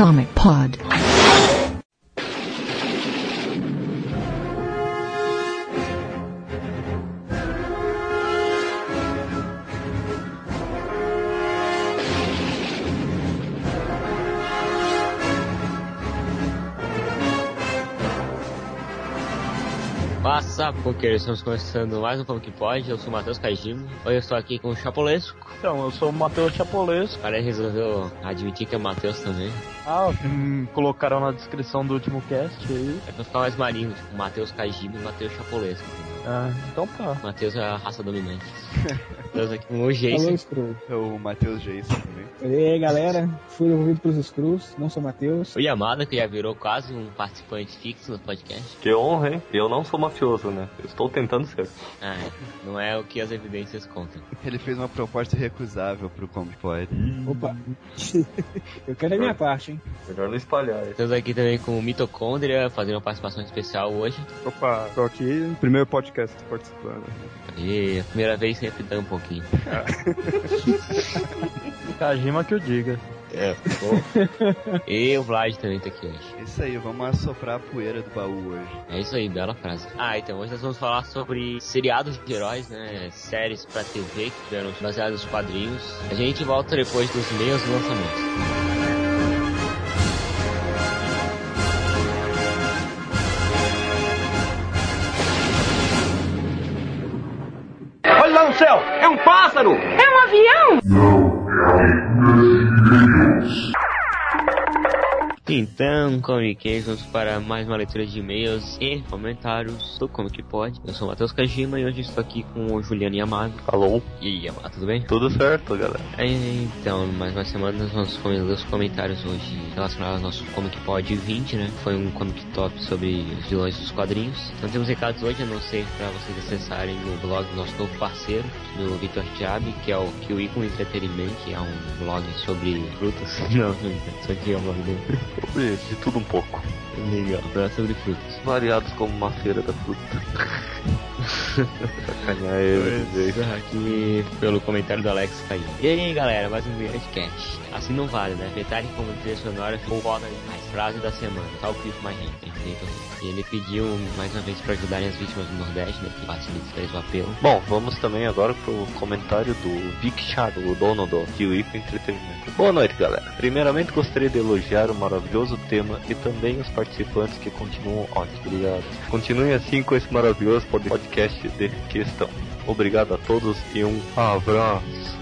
Comic Pod. Porque estamos começando mais um Comic Pod. Eu sou o Matheus Kajima. Hoje eu estou aqui com o Chapolesco. Então, eu sou o Matheus Chapolesco. O cara resolveu admitir que é o Matheus também. Ah, hum, colocaram na descrição do último cast aí. É pra ficar mais marinho, tipo Matheus Kajima e Matheus Chapolesco. Ah, então tá. Matheus é a raça dominante. Estamos aqui com o Alô, Jason. É o Matheus Jason também. E aí, galera, fui envolvido pelos Screws, não sou Matheus. O Yamada, que já virou quase um participante fixo no podcast. Que honra, hein? Eu não sou mafioso, né? Eu estou tentando ser. Ah, é. não é o que as evidências contam. Ele fez uma proposta irrecusável pro Comic Pod. Opa, eu quero a minha parte, hein? Melhor não espalhar. hein? Estamos aqui também com o Mitocôndria, fazendo uma participação especial hoje. Opa, tô aqui, primeiro podcast participando. E a primeira vez sempre dá um pouquinho. Kajima que eu diga. É, E o Vlad também tá aqui hoje. Isso aí, vamos assoprar a poeira do baú hoje. É isso aí, bela frase. Ah, então hoje nós vamos falar sobre seriados de heróis, né? Séries pra TV que tiveram baseados nos quadrinhos. A gente volta depois dos meios lançamentos. Um pássaro! Então, Comic vamos para mais uma leitura de e-mails e comentários do Comic Pod. Eu sou o Matheus Kajima e hoje estou aqui com o Juliano Yamato. Alô? E aí, Yamato, tudo bem? Tudo certo, galera? É, Então, mais uma semana nós vamos ler os comentários hoje relacionados ao nosso Comic Pod 20, né? Foi um Comic Top sobre os vilões dos quadrinhos. Não temos recados hoje, a não ser para vocês acessarem o blog do nosso novo parceiro, do Vitor Tiab, que é o Kiwi com Entretenimento, que é um blog sobre frutas. Não, só que é um blog dele. Sobre de tudo um pouco. Legal, é sobre frutas. Variados como uma feira da fruta. Sacanear ele, gente. Aqui pelo comentário do Alex Caio. E aí galera, mais um Cast. Assim não vale, né? Detalhe como trilha sonora ficou foda demais. Frase da semana, tal Cliff My Hand, perfeito. E ele pediu mais uma vez para ajudarem as vítimas do Nordeste, né? Que facilita fez o apelo. Bom, vamos também agora pro comentário do Vic Charo, o dono do Kiwi com Entretenimento. Boa noite, galera. Primeiramente gostaria de elogiar o maravilhoso tema e também os participantes que continuam ótimos. Obrigado. Continuem assim com esse maravilhoso pod- podcast de questão. Obrigado a todos e um abraço.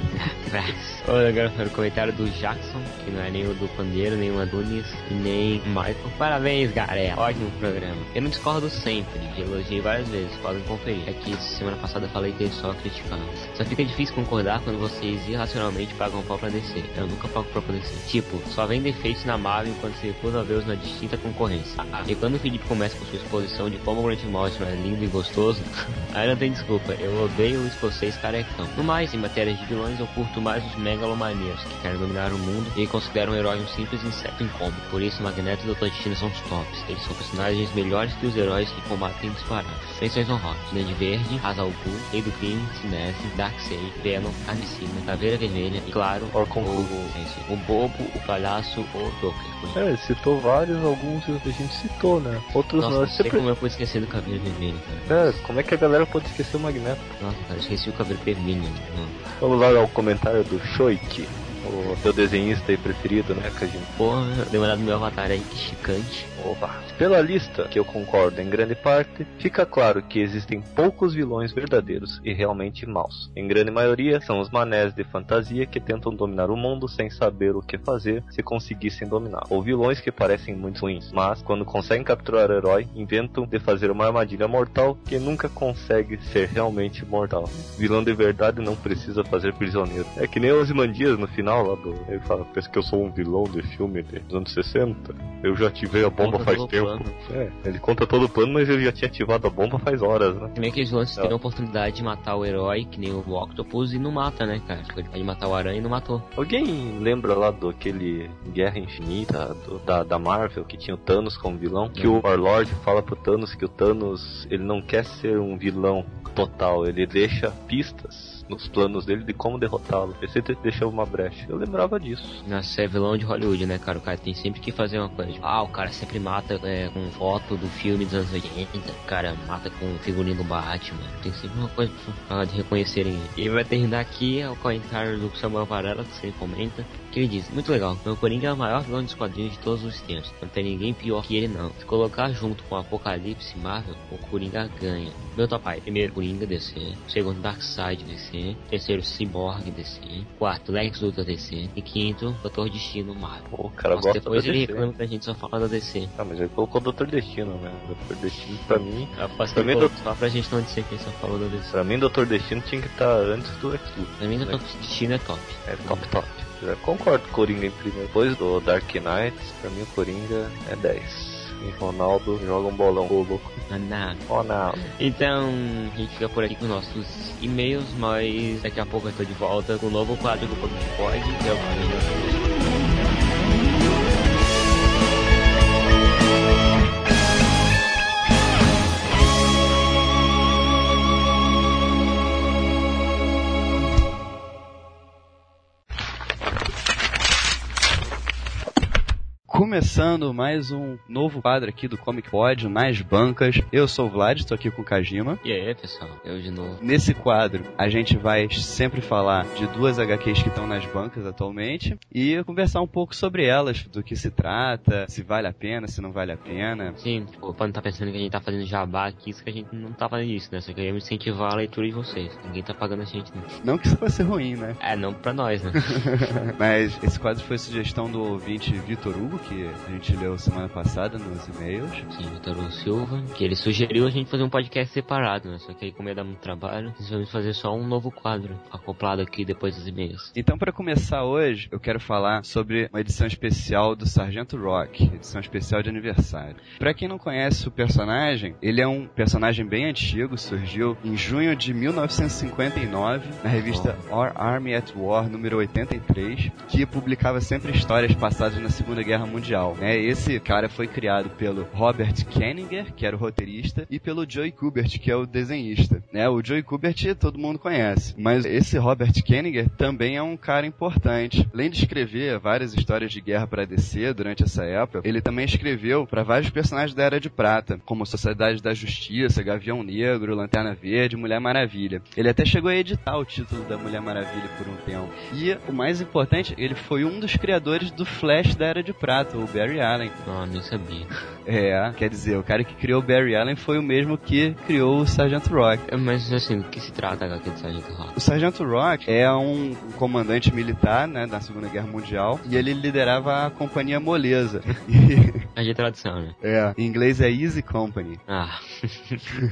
Olha, agora foi o comentário do Jackson, que não é nem o do Pandeiro, nem o Adonis, e nem o Michael. Parabéns, galera. Ótimo programa. Eu não discordo sempre, já elogiei várias vezes, podem conferir. Aqui, semana passada eu falei que só criticavam. Só fica difícil concordar quando vocês irracionalmente pagam pau pra descer. Eu nunca pago pau pra descer. Tipo, só vem defeitos na Marvel enquanto se recusa a vê-los na distinta concorrência. E quando o Felipe começa com sua exposição de como o Grant Morrison é lindo e gostoso, aí não tem desculpa, eu odeio o escocês carecão. No mais, em matéria de vilões, eu curto mais os megalomaníacos que querem dominar o mundo e consideram um herói um simples inseto incômodo. Por isso, Magneto e Dr. Destino são os tops. Eles são personagens melhores que os heróis que combatem disparados. Menções honrosas. Duende Verde, Hazal Ghul, Rei do Crime, Sinestro, Darkseid, Venom, Carnicina, Caveira Vermelha e, claro, o, Orcon o, isso, o Bobo, o Palhaço, o Joker. É, citou vários, alguns a gente citou, né? Outros Nossa, não. não sei Sempre... como eu pude esquecer do Caveira Vermelha, cara. É, como é que a galera pode esquecer o Magneto? Nossa, cara, esqueci o Caveira Vermelho. Não. Vamos lá ao comentário do Shoik, o seu desenhista aí preferido, né, Kajin? Porra, olhada no meu avatar aí, que chicante. Oba. Pela lista, que eu concordo em grande parte, fica claro que existem poucos vilões verdadeiros e realmente maus. Em grande maioria, são os manés de fantasia que tentam dominar o mundo sem saber o que fazer se conseguissem dominar. Ou vilões que parecem muito ruins, mas quando conseguem capturar o herói, inventam de fazer uma armadilha mortal que nunca consegue ser realmente mortal. Vilão de verdade não precisa fazer prisioneiro. É que nem os no final lá do. Ele fala, pensa que eu sou um vilão de filme dos anos 60? Eu já ativei a bomba Conta faz tempo. É, ele conta todo o plano, mas ele já tinha ativado a bomba faz horas, né? Também aqueles lances teriam a oportunidade de matar o herói, que nem o Octopus, e não mata, né, cara? Tipo, Ele pode matar o Aranha e não matou. Alguém lembra lá do aquele Guerra Infinita do- da, da Marvel que tinha o Thanos como vilão? Que o Warlord fala pro Thanos que o Thanos ele não quer ser um vilão total, ele deixa pistas nos planos dele de como derrotá-lo. Ele sempre uma brecha. Eu lembrava disso. Nossa, é vilão de Hollywood, né, cara? O cara tem sempre que fazer uma coisa. Tipo, ah, o cara sempre mata é, com foto do filme dos anos 80. O cara mata com figurino do Batman. Tem sempre uma coisa pra de reconhecerem ele. E vai terminar aqui é o comentário do Samuel Varela, que sempre comenta. Que ele diz, muito legal, meu Coringa é o maior vilão dos quadrinhos de todos os tempos. Não tem ninguém pior que ele não. Se colocar junto com o Apocalipse Marvel, o Coringa ganha. Meu top five. Primeiro, Coringa DC. Segundo, Darkseid DC. Terceiro, Cyborg DC. Quarto, Lex Luthor DC. E quinto, Doutor Destino Marvel. Pô, o cara Nossa, gosta depois ele DC. reclama que a gente só fala da DC. Ah, mas ele colocou o Dr. Destino, né? Dr. Destino pra mim. Pra mim, pô, só pra gente não dizer que ele só falou da DC. Pra mim, Dr. Destino tinha que estar antes do Lex Luthor. Pra mim, Doutor Destino é top. É top top. Eu concordo com o Coringa em primeiro. Depois do Dark Knight, pra mim o Coringa é 10. E Ronaldo joga um bolão. Ô, louco. Ah, não. Então, a gente fica por aqui com nossos e-mails, mas daqui a pouco eu tô de volta com o novo quadro do Pokémon Pod, que é o Começando mais um novo quadro aqui do Comic Pod nas bancas. Eu sou o Vlad, tô aqui com o Kajima. E aí, pessoal, eu de novo. Nesse quadro, a gente vai sempre falar de duas HQs que estão nas bancas atualmente e conversar um pouco sobre elas, do que se trata, se vale a pena, se não vale a pena. Sim, pra não tá pensando que a gente tá fazendo jabá aqui, isso que a gente não tá fazendo isso, né? Só queremos incentivar a leitura de vocês. Ninguém tá pagando a gente, não. Não que isso fosse ruim, né? É, não pra nós, né? Mas esse quadro foi sugestão do ouvinte Vitor Hugo, que a gente leu semana passada nos e-mails. Sim, Vitor Silva, que ele sugeriu a gente fazer um podcast separado, né? Só que aí, como ia dar muito trabalho, vamos fazer só um novo quadro, acoplado aqui depois dos e-mails. Então, para começar hoje, eu quero falar sobre uma edição especial do Sargento Rock, edição especial de aniversário. Para quem não conhece o personagem, ele é um personagem bem antigo, surgiu em junho de 1959 na revista Our Army at War número 83, que publicava sempre histórias passadas na Segunda Guerra Mundial. Né? Esse cara foi criado pelo Robert Kenninger, que era o roteirista, e pelo Joey Kubert, que é o desenhista. né? O Joey Kubert todo mundo conhece, mas esse Robert Kenninger também é um cara importante. Além de escrever várias histórias de guerra para DC durante essa época, ele também escreveu para vários personagens da Era de Prata, como Sociedade da Justiça, Gavião Negro, Lanterna Verde, Mulher Maravilha. Ele até chegou a editar o título da Mulher Maravilha por um tempo. E o mais importante, ele foi um dos criadores do Flash da Era de Prata, o Barry Allen. Não, nem sabia. É, quer dizer, o cara que criou o Barry Allen foi o mesmo que criou o Sargento Rock. É, Mas assim, do que se trata a HQ do Sargento Rock? O Sargento Rock é um comandante militar, né, da Segunda Guerra Mundial, e ele liderava a Companhia Moleza. E, É de tradução, né? é, em inglês é Easy Company. Ah.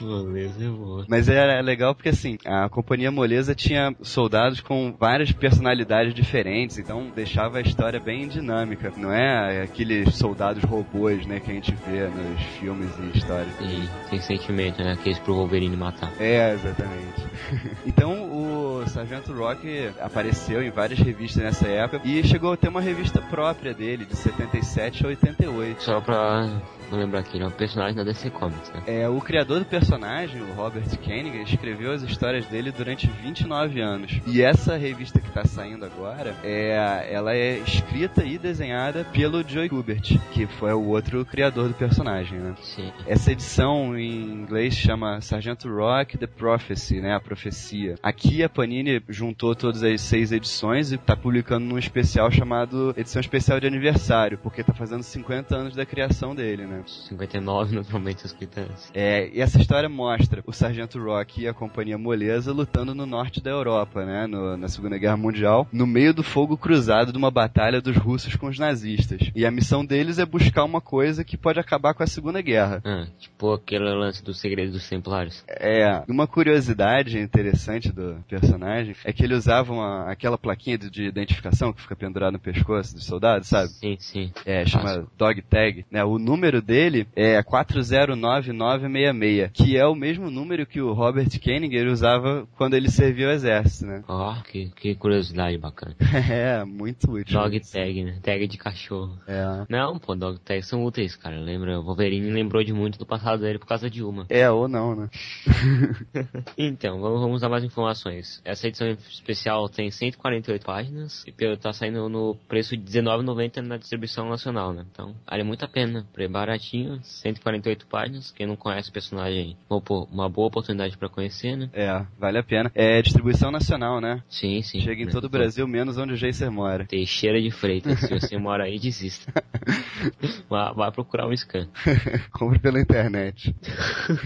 Beleza, eu vou. Mas era legal porque, assim, a Companhia Moleza tinha soldados com várias personalidades diferentes, então deixava a história bem dinâmica. Não é aqueles soldados robôs, né, que a gente vê nos filmes e histórias. E tem sentimento, né? Aqueles pro Wolverine matar. É, exatamente. então o Sargento Rock apareceu em várias revistas nessa época e chegou a ter uma revista própria dele, de 77 a 88. Só pra não lembrar aqui, é um personagem da DC Comics, né? É, o criador do personagem, o Robert Koenig, escreveu as histórias dele durante 29 anos. E essa revista que tá saindo agora, é, ela é escrita e desenhada pelo Joey Kubert, que foi o outro criador do personagem, né? Sim. Essa edição em inglês chama Sargento Rock The Prophecy, né? A profecia. Aqui a Panini juntou todas as seis edições e tá publicando num especial chamado Edição Especial de Aniversário, porque tá fazendo 50 anos da criação dele, né? Né? 59, naturalmente, os titãs. É, e essa história mostra o Sargento Rock e a Companhia Moleza lutando no norte da Europa, né? no- na Segunda Guerra Mundial, no meio do fogo cruzado de uma batalha dos russos com os nazistas. E a missão deles é buscar uma coisa que pode acabar com a Segunda Guerra. Ah, tipo aquele lance do segredo dos templários. É, uma curiosidade interessante do personagem é que ele usava uma, aquela plaquinha de, de identificação que fica pendurada no pescoço dos soldados, sabe? Sim, sim. É, chama Dog Tag, né? O número dele é 409966, que é o mesmo número que o Robert Kenninger usava quando ele servia o exército, né? Ó, que, que curiosidade bacana. É, muito útil. Dog tag, né? Tag de cachorro. É. Não, pô, dog tags são úteis, cara. Lembra? O Wolverine lembrou de muito do passado dele por causa de uma. É, ou não, né? Então, vamos, vamos dar mais informações. Essa edição especial tem 148 páginas e tá saindo no preço de R$19,90 na distribuição nacional, né? Então, vale muito a pena. Pre baratinho, 148 páginas. Quem não conhece o personagem, uma, boa oportunidade pra conhecer, né? É, vale a pena. É distribuição nacional, né? Sim, sim. Chega em todo o Brasil, menos onde o Jacer mora. Teixeira de Freitas. Se você mora aí, desista. Vá, vá procurar um scan. Compre pela internet.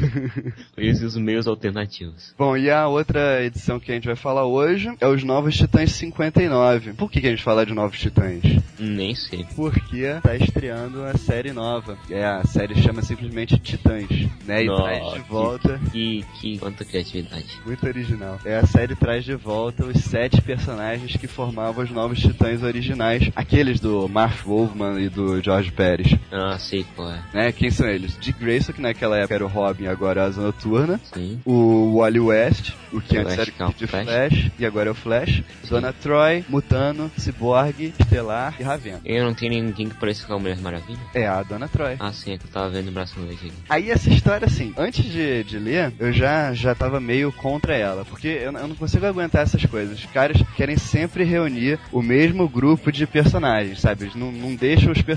Use os meios alternativos. Bom, e a outra edição que a gente vai falar hoje é os Novos Titãs 59. Por que, que a gente fala de Novos Titãs? Nem sei. Porque tá estreando a série nova. É, a série chama simplesmente Titãs, né? E Nossa, traz de volta, Que, que quanta criatividade. muito original. É, a série traz de volta os sete personagens que formavam os Novos Titãs originais. Aqueles do Marv Wolfman e do George Pérez, Ah, sei qual é. né? Quem são eles? Dick Grayson, que naquela época era o Robin, agora é a Asa Noturna. Sim. o Wally West, o que antes era é o de Flash. Flash. e agora é o Flash, Dona Troy, Mutano, Cyborg, Estelar e Ravena. Eu não tenho ninguém que pareça com a Mulher Maravilha. É a Dona Troy. Ah, sim, é que eu tava vendo o braço noite aqui. Aí essa história, assim, antes de, de ler, eu já, já tava meio contra ela, porque eu, eu não consigo aguentar essas coisas. Os caras querem sempre reunir o mesmo grupo de personagens, sabe? Eles não, não deixam os personagens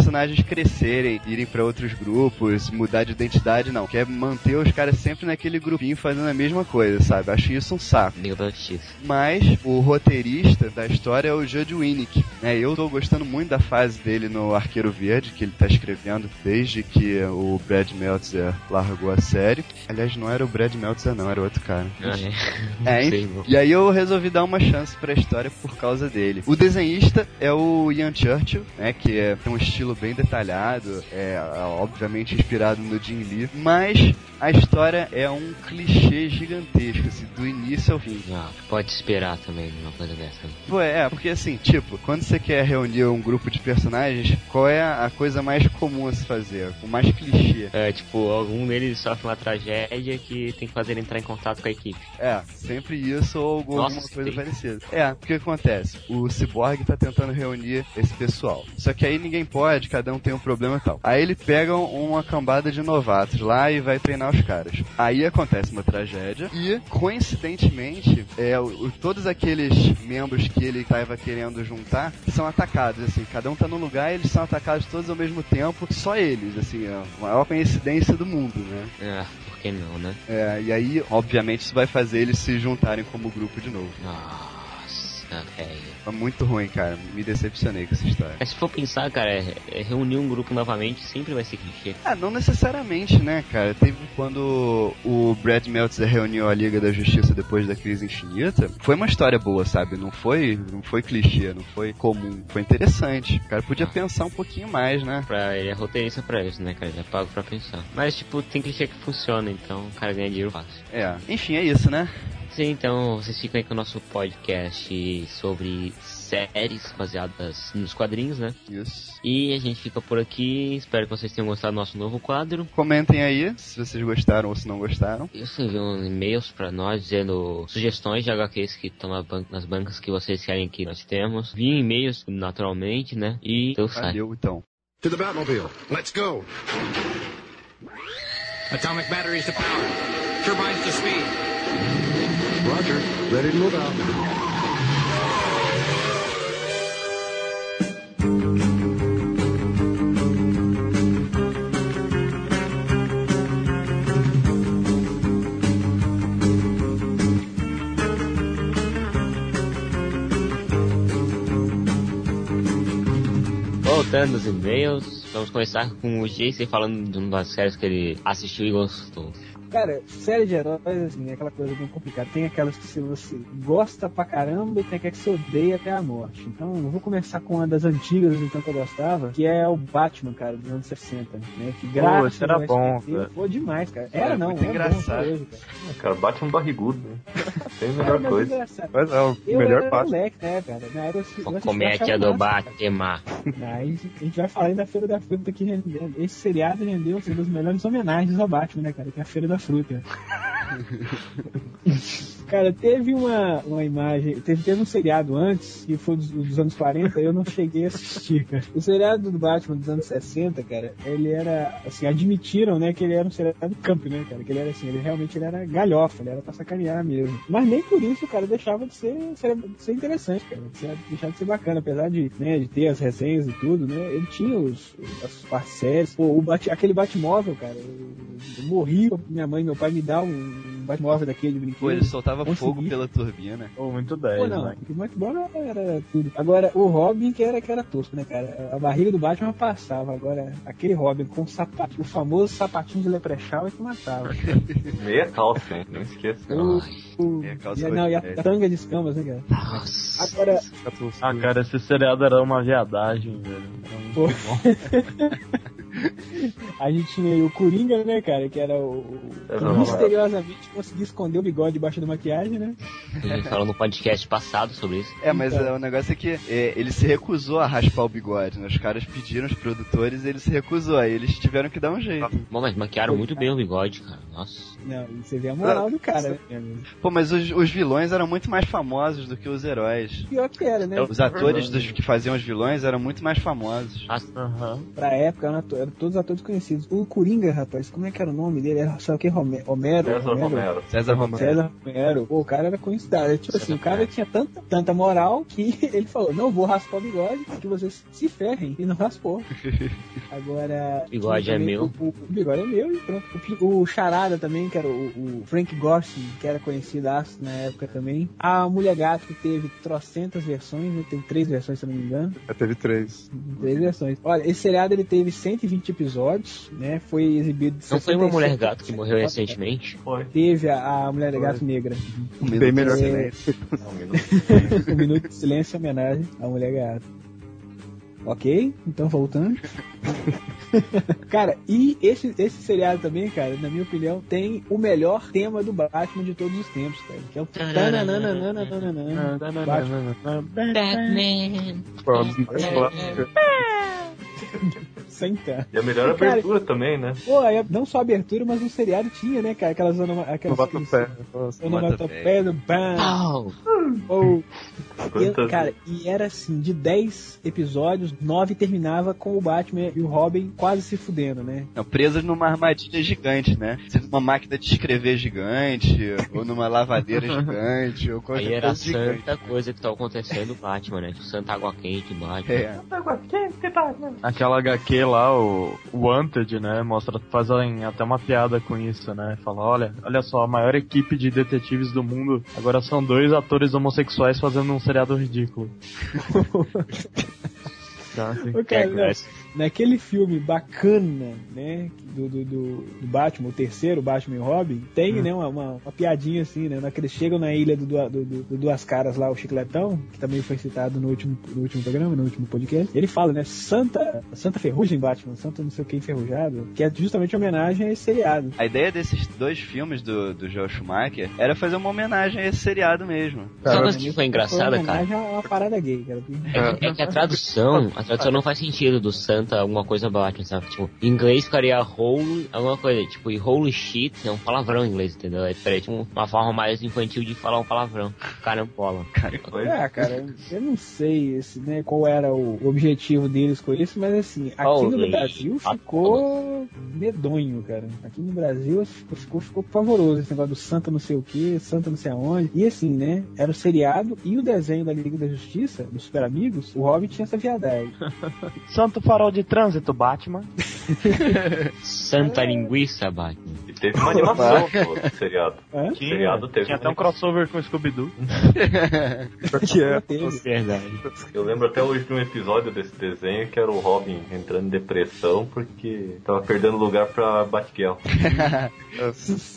crescerem, irem pra outros grupos, mudar de identidade, não. Quer manter os caras sempre naquele grupinho fazendo a mesma coisa, sabe? Acho isso um saco. Liga da Justiça. Mas o roteirista da história é o Judd Winnick. Né? Eu tô gostando muito da fase dele no Arqueiro Verde, que ele tá escrevendo desde que o Brad Meltzer largou a série. Aliás, não era o Brad Meltzer, não, era outro cara. Ah, é. É, sei. E aí eu resolvi dar uma chance pra história por causa dele. O desenhista é o Ian Churchill, né, que é, tem um estilo bem detalhado, é obviamente inspirado no Jim Lee, mas a história é um clichê gigantesco, assim, do início ao fim. Ah, pode esperar também uma coisa dessa. Pô, é, porque assim, tipo, quando você quer reunir um grupo de personagens, qual é a coisa mais comum a se fazer? O mais clichê? É, tipo, algum deles sofre uma tragédia que tem que fazer ele entrar em contato com a equipe. É, sempre isso ou algum- Nossa, alguma coisa tem. parecida. É, o que acontece? O Cyborg tá tentando reunir esse pessoal. Só que aí ninguém pode, cada um tem um problema e tal. Aí ele pega uma cambada de novatos lá e vai treinar os caras. Aí acontece uma tragédia e, coincidentemente, é, o, todos aqueles membros que ele tava querendo juntar são atacados, assim, cada um tá num lugar e eles são atacados todos ao mesmo tempo, só eles, assim, é a maior coincidência do mundo, né? Ah, por que não, né? É, e aí, obviamente, isso vai fazer eles se juntarem como grupo de novo. Nossa, velho. É muito ruim, cara. Me decepcionei com essa história. Mas se for pensar, cara, é, é reunir um grupo novamente sempre vai ser clichê. Ah, não necessariamente, né, cara? Teve quando o Brad Meltzer reuniu a Liga da Justiça depois da crise infinita. Foi uma história boa, sabe? Não foi, não foi clichê, não foi comum. Foi interessante. O cara podia pensar um pouquinho mais, né? Pra, ele é roteirista pra isso, né, cara? Ele é pago pra pensar. Mas, tipo, tem clichê que funciona, então o cara ganha dinheiro fácil. É. Enfim, é isso, né? Sim, então vocês ficam aí com o nosso podcast sobre séries baseadas nos quadrinhos, né? Isso. E a gente fica por aqui. Espero que vocês tenham gostado do nosso novo quadro. Comentem aí se vocês gostaram ou se não gostaram. Isso enviam e-mails pra nós dizendo sugestões de HQs que estão na ban- nas bancas que vocês querem que nós temos. Enviem e-mails naturalmente, né? E Deus sai. Valeu, então. To the Batmobile. Let's go. Atomic batteries to power. Turbines to speed. Roger. Ready to move out. Voltando aos e-mails, vamos começar com o Jason falando de uma das séries que ele assistiu e gostou. Cara, série de heróis, assim, é aquela coisa bem complicada. Tem aquelas que você gosta pra caramba e tem aquelas que você odeia até a morte. Então, eu vou começar com uma das antigas, então, que eu gostava, que é o Batman, cara, dos anos 60, né? Que graças esse era bom, cara. Foi demais, cara. Era Era não, muito é engraçado. hoje, cara. Cara, bate um barrigudo, né? Tem a Era melhor coisa. engraçado. Mas é o Eu melhor era parte. moleque, né, cara? Na época eu eu comédia do massa, cara. Batman. Aí a gente vai falar aí da Feira da Fruta que rendeu. Esse seriado rendeu assim, uma das melhores homenagens ao Batman, né, cara? Que é a Feira da Fruta. cara, teve uma, uma imagem, teve, teve um seriado antes, que foi dos, dos anos 40, eu não cheguei a assistir, cara. O seriado do Batman dos anos 60, cara, ele era, assim, admitiram, né, que ele era um seriado camp, né, cara? Que ele era assim, ele realmente ele era galhofa, ele era pra sacanear mesmo. Mas nem por isso, cara, deixava de ser, de ser interessante, cara. Deixava de ser bacana, apesar de, né, de ter as resenhas e tudo, né? Ele tinha os, as parceiras. Pô, o Bat, aquele Batmóvel, cara, eu, eu morri, minha mãe e meu pai me dá um Batmóvel daquele de brinquedo. Pô, ele soltava Consegui. fogo pela turbina. Pô, muito 10, Pô, não, né? o Batman era tudo. Agora, o Robin que era, que era tosco, né, cara? A barriga do Batman passava. Agora, aquele Robin com o sapato, o famoso sapatinho de leprechal é que matava. Meia calça, hein? Não esqueça. O, o, É, calça e, a- não, e a tanga de escamas, né, cara? Nossa. Agora, Ah, cara, esse seriado era uma viadagem, velho. Era muito Pô. bom. a gente tinha aí o Coringa, né, cara? Que era o. o que misteriosamente conseguia esconder o bigode debaixo da maquiagem, né? Gente falou no podcast passado sobre isso. É, mas Então. o negócio é que é, ele se recusou a raspar o bigode, né? Os caras pediram, os produtores, e ele se recusou. Aí eles tiveram que dar um jeito. Bom, mas maquiaram muito bem o bigode, cara. Nossa. Não, você vê a moral do cara, né? Pô, mas os, os vilões eram muito mais famosos do que os heróis. Pior que era, né? Os atores dos que faziam os vilões eram muito mais famosos. Aham. Pra época, eram, ato- eram todos atores conhecidos. O Coringa, rapaz, como é que era o nome dele? Era, sabe o que? Homero? César Romero. César Romero. César Romero. Pô, o cara era conhecido. É, Tipo assim, o cara tinha tanta, tanta moral que ele falou: Não, vou raspar o bigode, que vocês se ferrem. E não raspou. Agora. Bigode tinha é também meu. O, o bigode é meu e pronto. O, o Charada também, que era o, o Frank Gorshin, que era conhecidaço na época também. A Mulher Gato, que teve trocentas versões, né? Teve três versões, se eu não me engano. Já teve três. Três versões. Olha, esse seriado ele teve 120 episódios, né? Foi exibido. Não foi uma 67 mulher gato que morreu recentemente? Foi. Teve a, a Mulher Gato Negra. Bem melhor É. Não, um minuto. um minuto de silêncio em homenagem à Mulher Gato. Ok? Então voltando. cara, e esse, esse seriado também, cara, na minha opinião, tem o melhor tema do Batman de todos os tempos, cara. Que é o. Batman. Uma tá. E a melhor Cara, abertura também, né? Pô, aí, não só a abertura, mas o seriado tinha, né, cara? Aquelas aquelas Onomatopeia. onomatopeia do bam, Pau. ou E, cara, e era assim, de 10 episódios, 9 terminava com o Batman e o Robin quase se fudendo, né? Não, presos numa armadilha gigante, né? Numa máquina de escrever gigante, ou numa lavadeira gigante, ou qualquer Aí era coisa gigante. santa coisa que tava acontecendo no Batman, né? Santa água quente, Batman. É. Aquela HQ lá, o Wanted, né? Mostra, fazem até uma piada com isso, né? Fala, olha, olha só, a maior equipe de detetives do mundo agora são dois atores homossexuais fazendo um seriado ridículo. Então, assim, não, é naquele filme bacana, né? Do, do, do- do Batman, o terceiro, Batman e Robin, tem, né, uma, uma, uma piadinha assim, né? Na que eles chegam na ilha do, do, do- do Duas Caras lá, o Chicletão, que também foi citado no último, no último programa, no último podcast. Ele fala, né? Santa, Santa Ferrugem Batman, Santa não sei o que enferrujado, que é justamente homenagem a esse seriado. A ideia desses dois filmes do, do Joel Schumacher era fazer uma homenagem a esse seriado mesmo. Sabe uma coisa que foi engraçada, Foi cara? homenagem a uma parada gay, cara. É que, é que a tradução, a tradução não faz sentido do Santa alguma coisa Batman, sabe? Tipo, em inglês ficaria whole, alguma coisa, tipo, e holy shit é um palavrão em inglês, entendeu? É diferente, tipo, uma forma mais infantil de falar um palavrão. Carambola. Foi. É, cara, eu não sei esse, né, qual era o objetivo deles com isso, mas assim, aqui no Holy Brasil ficou medonho, cara. Aqui no Brasil ficou, ficou, ficou pavoroso esse negócio do Santa não sei o que, Santa não sei aonde. E assim, né, era o seriado e o desenho da Liga da Justiça, dos Super Amigos, o Robin tinha essa viadagem. Santo farol de trânsito, Batman. Santa linguiça, Batman. teve uma animação do seriado. Hã? O seriado teve Tinha até um crossover com o Scooby-Doo. Só que é. Verdade. Eu lembro até hoje de um episódio desse desenho que era o Robin entrando em depressão porque tava perdendo lugar pra Batgirl.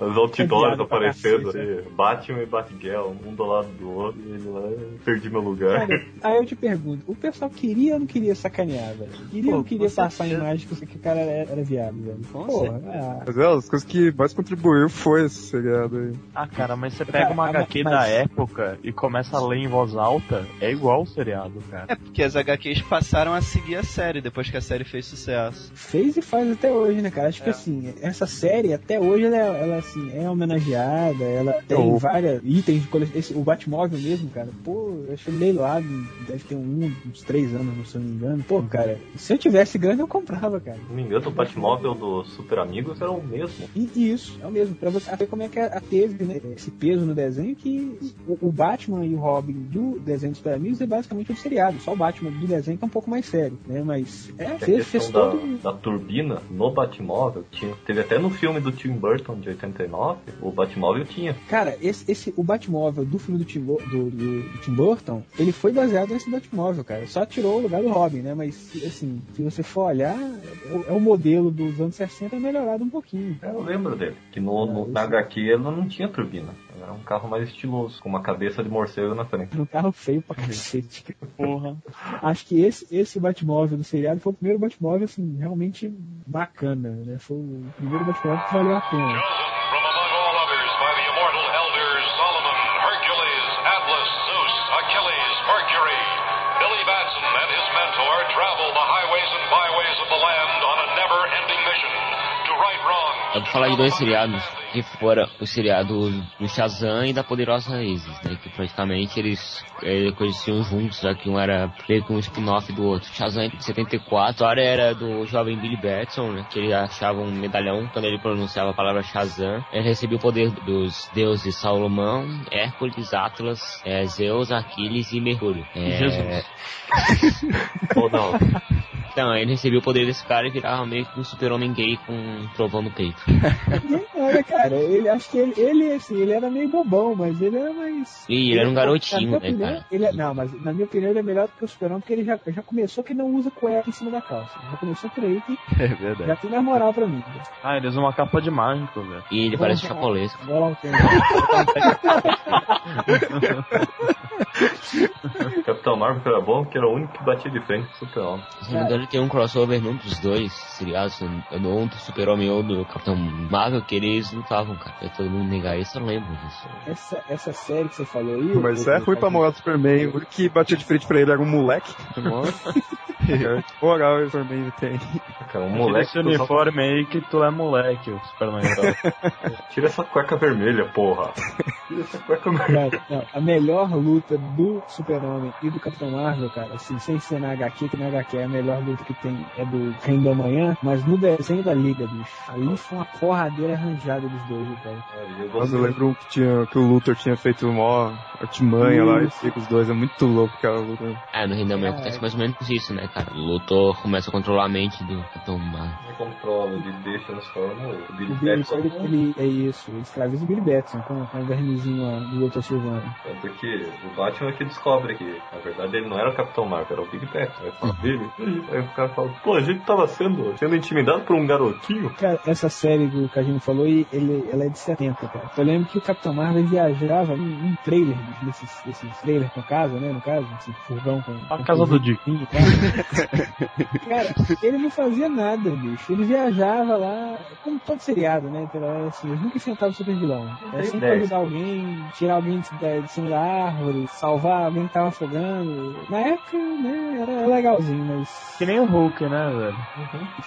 Os outdoors aparecendo cacete, ali, Batman e Batgirl, um do lado do outro, e ele lá, perdi meu lugar. Cara, aí eu te pergunto, o pessoal queria ou não queria sacanear, velho? Queria ou não queria passar a imagem que, que o cara era, era viado, velho? Com Porra, ah, Mas é, as coisas que mais contribuiu foi esse seriado aí. Ah, cara, mas você pega Cara, uma HQ mas- da época e começa a ler em voz alta, é igual o seriado, cara. É porque as HQs passaram a seguir a série depois que a série fez sucesso. fez e faz até hoje, né, cara? Acho É. que assim, essa série até hoje ela, ela, assim, é homenageada, ela tem Oh. vários itens de coleção. Esse, o Batmóvel mesmo, cara, pô, eu acho ele leilado, deve ter um, uns três anos, se eu não me engano. Pô, cara, se eu tivesse grana eu comprava, cara. Se não me engano, o Batmóvel do Super Amigos era o mesmo. E isso, é o mesmo, pra você ver como é que a, a teve né, esse peso no desenho que o, o Batman e o Robin do desenho dos Super Amigos é basicamente o seriado, só o Batman do desenho que é um pouco mais sério, né? Mas é, A fez, fez questão todo. da, da turbina no Batmóvel, tinha, teve até no filme do Tim Burton de 89, o Batmóvel tinha. Cara, esse, esse, o Batmóvel do filme do Tim, do, do- do Tim Burton, ele foi baseado nesse Batmóvel, cara. Só tirou o lugar do Robin, né? Mas, assim, se você for olhar, é o, é o modelo dos anos 60 melhorado um pouquinho. Eu lembro dele, que no, no- na HQ ele não tinha turbina. Era um carro mais estiloso, com uma cabeça de morcego na frente. Um carro feio pra cacete. Porra. Acho que esse, esse Batmóvel do seriado foi o primeiro Batmóvel, assim, realmente bacana, né? Foi o primeiro Batmóvel que valeu a pena. Eu vou falar de dois seriados que foram o seriado do Shazam e da Poderosa Isis, né? Que praticamente eles, eles conheciam juntos, já que um era meio que um spin-off do outro. Shazam de 74, a história era do jovem Billy Batson, né? Que ele achava um medalhão quando ele pronunciava a palavra Shazam. Ele recebia o poder dos deuses Salomão, Hércules, Atlas, eh, Zeus, Aquiles e Mercúrio. É, Jesus. Ou não, Então, ele recebia o poder desse cara e virava meio que um super-homem gay com um trovão no peito. Cara, ele, acho que ele, ele, assim, ele era meio bobão, mas ele era mais... E ele era um garotinho, né, opinião, cara? Ele é, não, mas na minha opinião ele é melhor do que o Superman, porque ele já, já começou que não usa cueca em cima da calça. Já começou por aí que É verdade. já tem mais moral pra mim. Ah, eles usam uma capa de mágico, velho. E ele parece chapolesco. Bola. Capitão Marvel era bom, porque era o único que batia de frente com o Super-Homem. Se não me engano, tem um crossover num dos dois seriados, no um do Super-Homem ou do Capitão Marvel, que eles lutavam, cara. Pra todo mundo negar isso, eu lembro disso. Essa, essa série que você falou aí... Mas é ruim pra moral do Superman. O que batia de frente pra ele era um moleque. É, que moral o Superman tem. Cara, um Tira moleque esse que usava- uniforme aí que tu é moleque, o Superman. Tira essa cueca vermelha, porra. Tira essa cueca vermelha. Cara, não, a melhor luta do Super-Homem e do Capitão Marvel, cara, assim, sem ser na HQ, que na HQ é a melhor luta que tem é do Reino da Manhã, mas no desenho da Liga, bicho. Ali foi uma porradeira arranjada dos dois, viu, cara. Eu Mas gostei. eu lembro que, tinha, que o Luthor tinha feito mó artimanha lá e Isso. fica os dois. É muito louco aquela luta. É, no da Manhã acontece mais ou menos isso, né, cara? O Luthor começa a controlar a mente do Capitão Marvel. Ele controla, ele deixa nos forma o Billy O Billy, Batson. ele, é isso, ele escraviza o Billy Batson com, com o vermezinho lá do Dr. Silvano. É porque o Batman que descobre que, na verdade, ele não era o Capitão Marvel, era o Big Batson. Aí fala, Billy. Aí o cara fala, pô, a gente tava sendo, sendo intimidado por um garotinho. Cara, essa série do que a gente falou, ele, ela é de 70, cara. Eu lembro que o Capitão Marvel viajava em um trailer, bicho, desses, desses trailers com casa, né, no caso, esse furgão com... A com casa do Dick. Cara, ele não fazia nada, bicho. Ele viajava lá, como todo seriado, né? Pela, assim, ele nunca enfrentava o super vilão. É sempre ajudar alguém, tirar alguém de, de cima da árvore, salvar alguém que tava afogando. Na época, né, era legalzinho, mas. Que nem o Hulk, né, velho?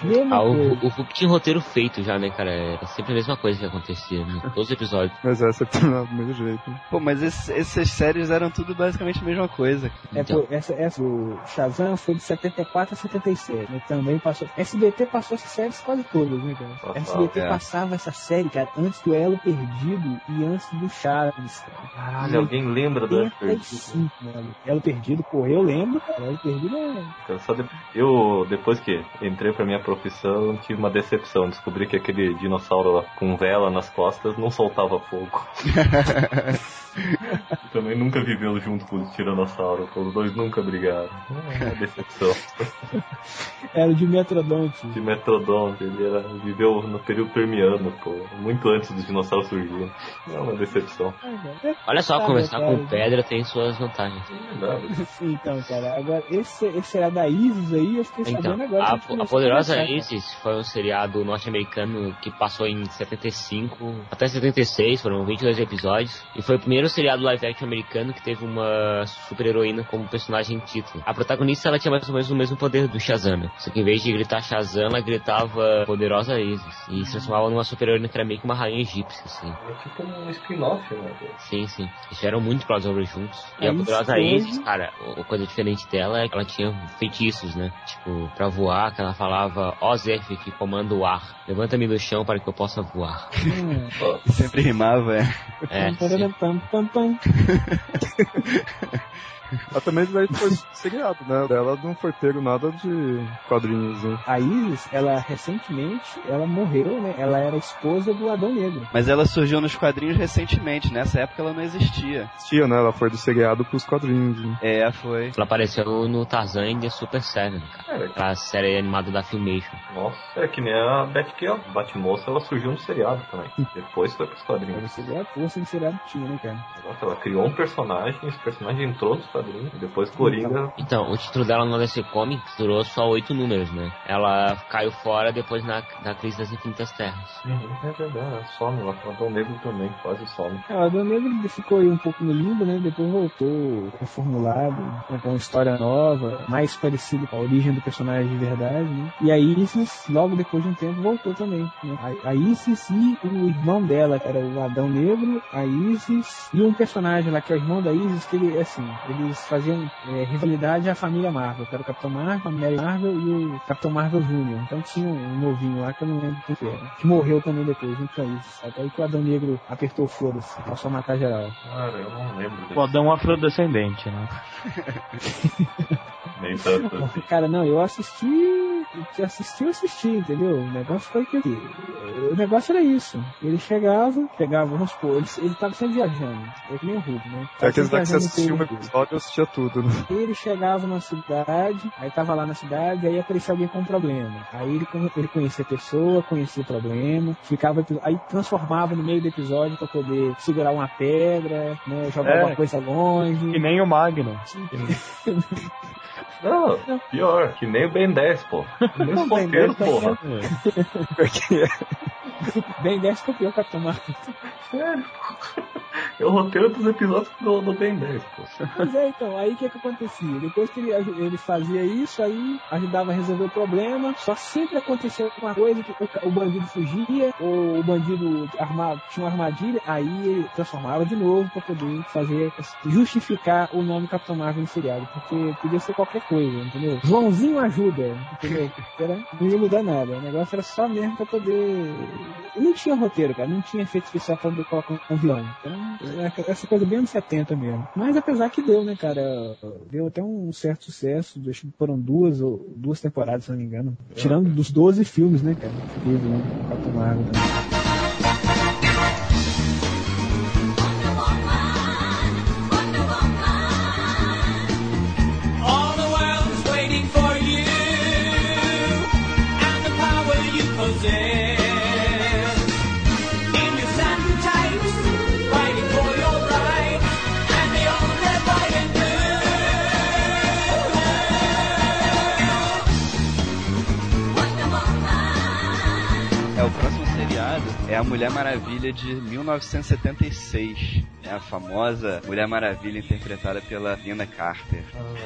Mesma Ah, o, o Hulk tinha um roteiro feito já, né, cara? Era sempre a mesma coisa que acontecia, né? Todos os episódios. Mas essa é do mesmo jeito. né? Pô, mas esse- essas séries eram tudo basicamente a mesma coisa. É, Então. pô, essa, essa, o Shazam foi de 74 a 77, né? Também passou. SBT passou essas séries quase todas, né, cara? SBT é. passava essa série, cara, antes do Elo Perdido e antes do Chaves, cara. Caralho, alguém lembra do Elo Perdido? 85, mano. Elo Perdido, pô, eu lembro, cara. Elo Perdido é. Eu, só de- eu, depois que entrei pra minha profissão, tive uma decepção. Descobri que aquele dinossauro lá, com vela nas costas não soltava fogo. Também nunca viveu junto com o tiranossauro. Os dois nunca brigaram. É uma decepção. Era de Metrodonte. De Metrodonte, ele era, viveu no período permiano, pô. Muito antes dos dinossauros surgirem. É uma decepção. Olha só, meu com pedra tem suas vantagens. Então, cara, agora, esse, esse seriado da Isis aí, eu fiquei Então, sabendo agora. a, gente a começou Poderosa. Isis foi um seriado norte-americano que passou em 75 até 76, foram 22 episódios, e foi o primeiro seriado live action americano que teve uma super-heroína como personagem título. A protagonista, ela tinha mais ou menos o mesmo poder do Shazam, né? só que em vez de gritar Shazam, ela gritava Poderosa Isis, e se transformava numa super-heroína que era meio que uma rainha egípcia, assim. É tipo um spin-off, né? Sim, sim. Eles fizeram muito crossover juntos. E É a isso poderosa. Isis, cara, a coisa diferente dela é que ela tinha feitiços, né? Tipo, pra voar, que ela falava, ó Zef, que comanda o ar. Levanta-me do chão para que eu possa voar. Hum. E sempre rimava, é. É, sim. Pam, pam, Mas também daí foi seriado, né? Dela não foi pego nada de quadrinhos, né? A Isis, ela recentemente, ela morreu, né? Ela era esposa do Adão Negro. Mas ela surgiu nos quadrinhos recentemente, nessa época ela não existia. Existia, né? Ela foi do seriado pros quadrinhos. Né? É, foi. Ela apareceu no Tarzan e The Super Seven, cara. É, Aquela série animada da Filmation. nossa, é que nem a Batgirl. Batmoça, ela surgiu no seriado também. Depois foi pros Pra quadrinhos. você ver a força que seriado tinha, né, cara? Nossa, ela criou um personagem, esse personagem entrou nos quadrinhos. Depois Coringa Então, o título dela no DC Comics durou só oito números, né? Ela caiu fora depois na, da crise das Infinitas Terras. É verdade, ela some. O Adão Negro também quase some. É, o Adão Negro ficou aí um pouco no limbo, né? Depois voltou reformulado, com uma história nova, mais parecido com a origem do personagem de verdade, né? E a Isis, logo depois de um tempo, voltou também. Né? A, a Isis e o irmão dela, que era o Adão Negro, a Isis e um personagem lá que é o irmão da Isis, que ele, assim, eles faziam é, rivalidade à família Marvel, que era o Capitão Marvel, a Mary Marvel e o Capitão Marvel Jr. Então tinha um novinho lá que eu não lembro quem que era, que morreu também depois, junto com a Isis. Até aí que o Adão Negro apertou o foda-se, passou a matar geral. Cara, eu não lembro desse. O Adão afrodescendente, né? Nem tanto assim. Cara, não, eu assisti, eu assisti, eu assisti, entendeu? O negócio foi que o negócio era isso. Ele chegava, pegava, vamos supor, ele, ele tava sempre viajando, é que nem o Hulk, né? É Tava aqueles lá que você sempre assistiu um episódio eu assistia tudo, né? Ele chegava na cidade, aí tava lá na cidade, aí aparecia alguém com um problema. Aí ele, ele conhecia a pessoa, conhecia o problema, ficava, aí transformava no meio do episódio pra poder segurar uma pedra, né, jogar É. alguma coisa longe. E nem o Magno. Não, pior, que nem o Ben 10, pô. Nem roqueiros, 10 porra. Porque Bem 10 copiou o Capitão Marvel. Sério. É o roteiro dos episódios do, do Ben 10, pô. Pois é, então, aí o que que acontecia? Depois que ele, ele fazia isso, aí ajudava a resolver o problema, só sempre acontecia alguma coisa, que o, o bandido fugia, ou o bandido armado, tinha uma armadilha, aí ele transformava de novo pra poder fazer, justificar o nome Capitão Marvel no seriado, porque podia ser qualquer coisa, entendeu? Joãozinho ajuda, entendeu? Era, não ia mudar nada, o negócio era só mesmo pra poder... Não tinha roteiro, cara, não tinha efeito especial pra poder colocar um, um vilão, então é essa coisa bem anos 70 mesmo. Mas apesar que deu, né, cara? Deu até um certo sucesso. Acho que foram duas ou duas temporadas, se não me engano. Tirando dos 12 filmes, né, cara? que Teve, né? Capitão Marvel também. É, o próximo seriado é a Mulher Maravilha de 1976. É a famosa Mulher Maravilha interpretada pela Linda Carter.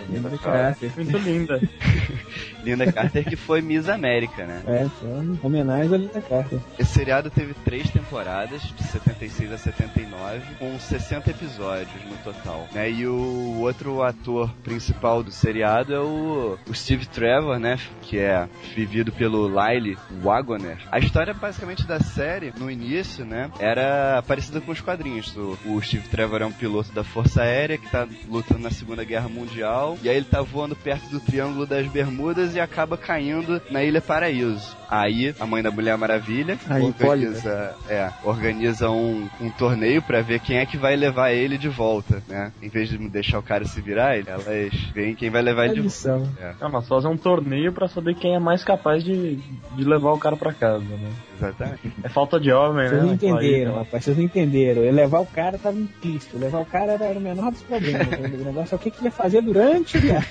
Linda Carter. Muito linda. Linda Carter que foi Miss América, né? É, foi uma homenagem à Linda Carter. Esse seriado teve três temporadas, de 76 a 79, com 60 episódios no total. Né? E o outro ator principal do seriado é o, o Steve Trevor, né? Que é vivido pelo Lyle Wagoner. A história basicamente da série, no início, né? Era parecida com os quadrinhos. O, o Steve Trevor é um piloto da Força Aérea que tá lutando na Segunda Guerra Mundial. E aí ele tá voando perto do Triângulo das Bermudas e acaba caindo na Ilha Paraíso. Aí a mãe da Mulher Maravilha Aí, organiza, é, organiza um, um torneio pra ver quem é que vai levar ele de volta, né? Em vez de deixar o cara se virar, elas veem quem vai levar ele de volta. É, Não, nós fazemos um torneio pra saber quem é mais capaz de, de levar o cara pra casa, né? Exatamente. É falta de homem, Vocês né? não entenderam, rapaz, vocês não entenderam. Eu levar o cara tava implícito. Levar o cara era, o menor dos problemas. o negócio é o que, que ia fazer durante viagem.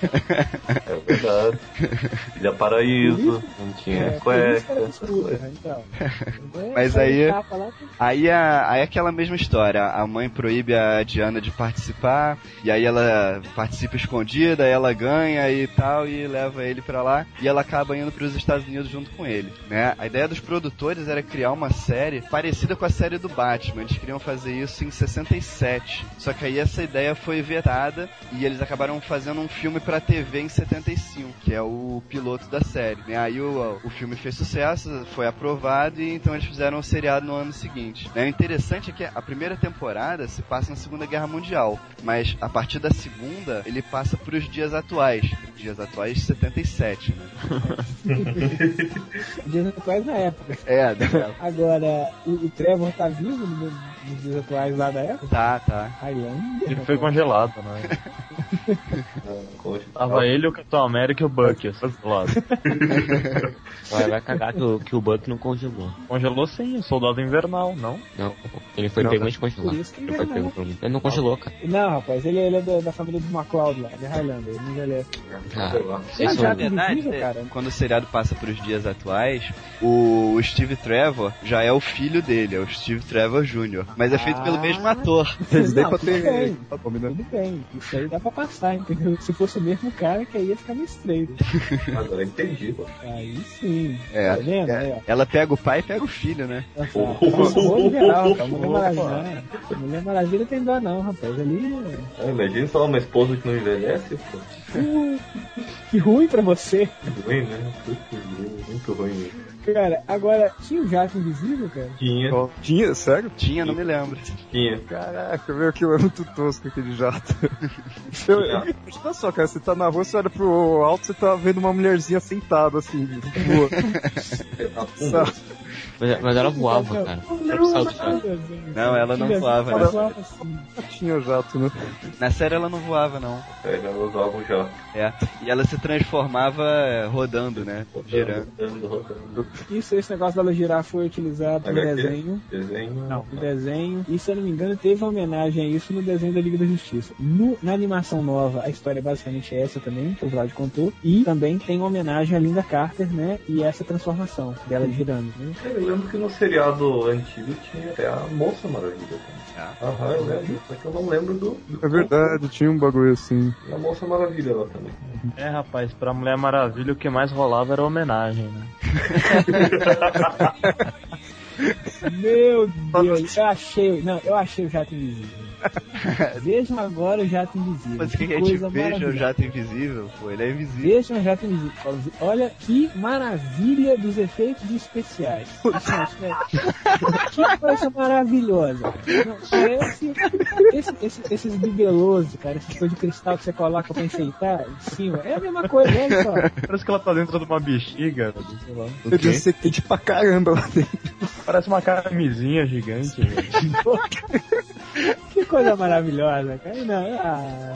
É verdade. Ilha Paraíso, não tinha É, cueca. escura, então. Mas aí- lá, Aí, a, aí é aquela mesma história, a mãe proíbe a Diana de participar, e aí ela participa escondida, aí ela ganha e tal, e leva ele pra lá, e ela acaba indo pros Estados Unidos junto com ele, né? A ideia dos produtores era criar uma série parecida com a série do Batman, eles queriam fazer isso em 67, só que aí essa ideia foi vetada, e eles acabaram fazendo um filme pra TV em 75, que é o piloto da série, né? Aí o, o filme fez sucesso, foi aprovado, e então eles fizeram o seriado no ano seguinte. Né? O interessante é que a primeira temporada se passa na Segunda Guerra Mundial, mas a partir da segunda ele passa para os dias atuais. Dias atuais de 77, né? dias atuais na época. É, Agora, o, o Trevor tá vivo no- dias atuais lá da época? tá, tá. Highlander? Ele foi congelado, né? Tava ele, o Capitão América e o Bucky, essas do lado. Vai, vai cagar que o, que o Buck não congelou. Congelou sim, o Soldado Invernal, não? Não, ele foi Não, pego tá. antes de congelar. Ele foi pego por mim. Ele não congelou, cara. Não, rapaz, ele, ele é da, da família dos McCloud lá, de Highlander, ele não envelhece. Ah, Ele Isso já é verdade, é. cara. Quando o seriado passa para os dias atuais, o Steve Trevor já é o filho dele, é o Steve Trevor Jr. Mas é feito pelo Ah. mesmo ator. Eles nem pra tudo ter. bem. né? Tudo bem, isso aí dá pra passar, entendeu? Se fosse o mesmo cara, que aí ia ficar meio estranho. Agora entendi. pô. Aí sim. É, Tá vendo? é. Ela pega o pai e pega o filho, né? Nossa, boa liberal, cara. Mulher Maravilha. não. Mulher Maravilha tem dó não, rapaz. Ali. Imagina só uma esposa que não envelhece, pô. Que ruim pra você. Ruim, né? Muito, ruim mesmo. Cara, agora, tinha o jato invisível, cara? Tinha, Ó, Tinha, sério? Tinha, não me lembro. tinha. Caraca, meu, aquilo é muito tosco aquele jato. Eu, eu, imagina só, cara, você tá na rua, você olha pro alto, você tá vendo uma mulherzinha sentada assim, voa. Mas, mas ela voava, cara. Ela jato. Não, ela não voava, Ela né? voava assim. Tinha o jato, né? Na série ela não voava, não. É, já usavam já. É. E ela se transformava é, rodando, né? Girando. Rodando, rodando. Isso, esse negócio dela girar foi utilizado no desenho. Desenho. Não, no desenho. E se eu não me engano, teve uma homenagem a isso no desenho da Liga da Justiça. No- na animação nova, a história basicamente é essa também, que o Vlad contou. E também tem uma homenagem à Linda Carter, né? E essa transformação dela girando. Né? Eu lembro que no seriado antigo tinha até a Moça Maravilha também. Aham, eu lembro. Só que eu não lembro do, do É verdade, tinha um bagulho assim. da Moça Maravilha lá também. É, rapaz, pra Mulher Maravilha o que mais rolava era homenagem, né? Meu Deus, eu achei. Não, eu achei o jato invisível. Vejam agora o jato invisível. Mas que, que a coisa gente veja o jato invisível? Pô, ele é invisível. Vejam o jato invisível. Olha que maravilha dos efeitos especiais. Gente, né? que coisa maravilhosa. Não, parece esse, esse, esses bibelosos, cara, essas coisas de cristal que você coloca pra enfeitar em cima. É a mesma coisa, olha só. Parece que ela tá dentro de uma bexiga, sei lá. Eu deve ser quente pra caramba lá dentro. Parece uma camisinha gigante, velho. Que coisa maravilhosa, cara. Não, ah,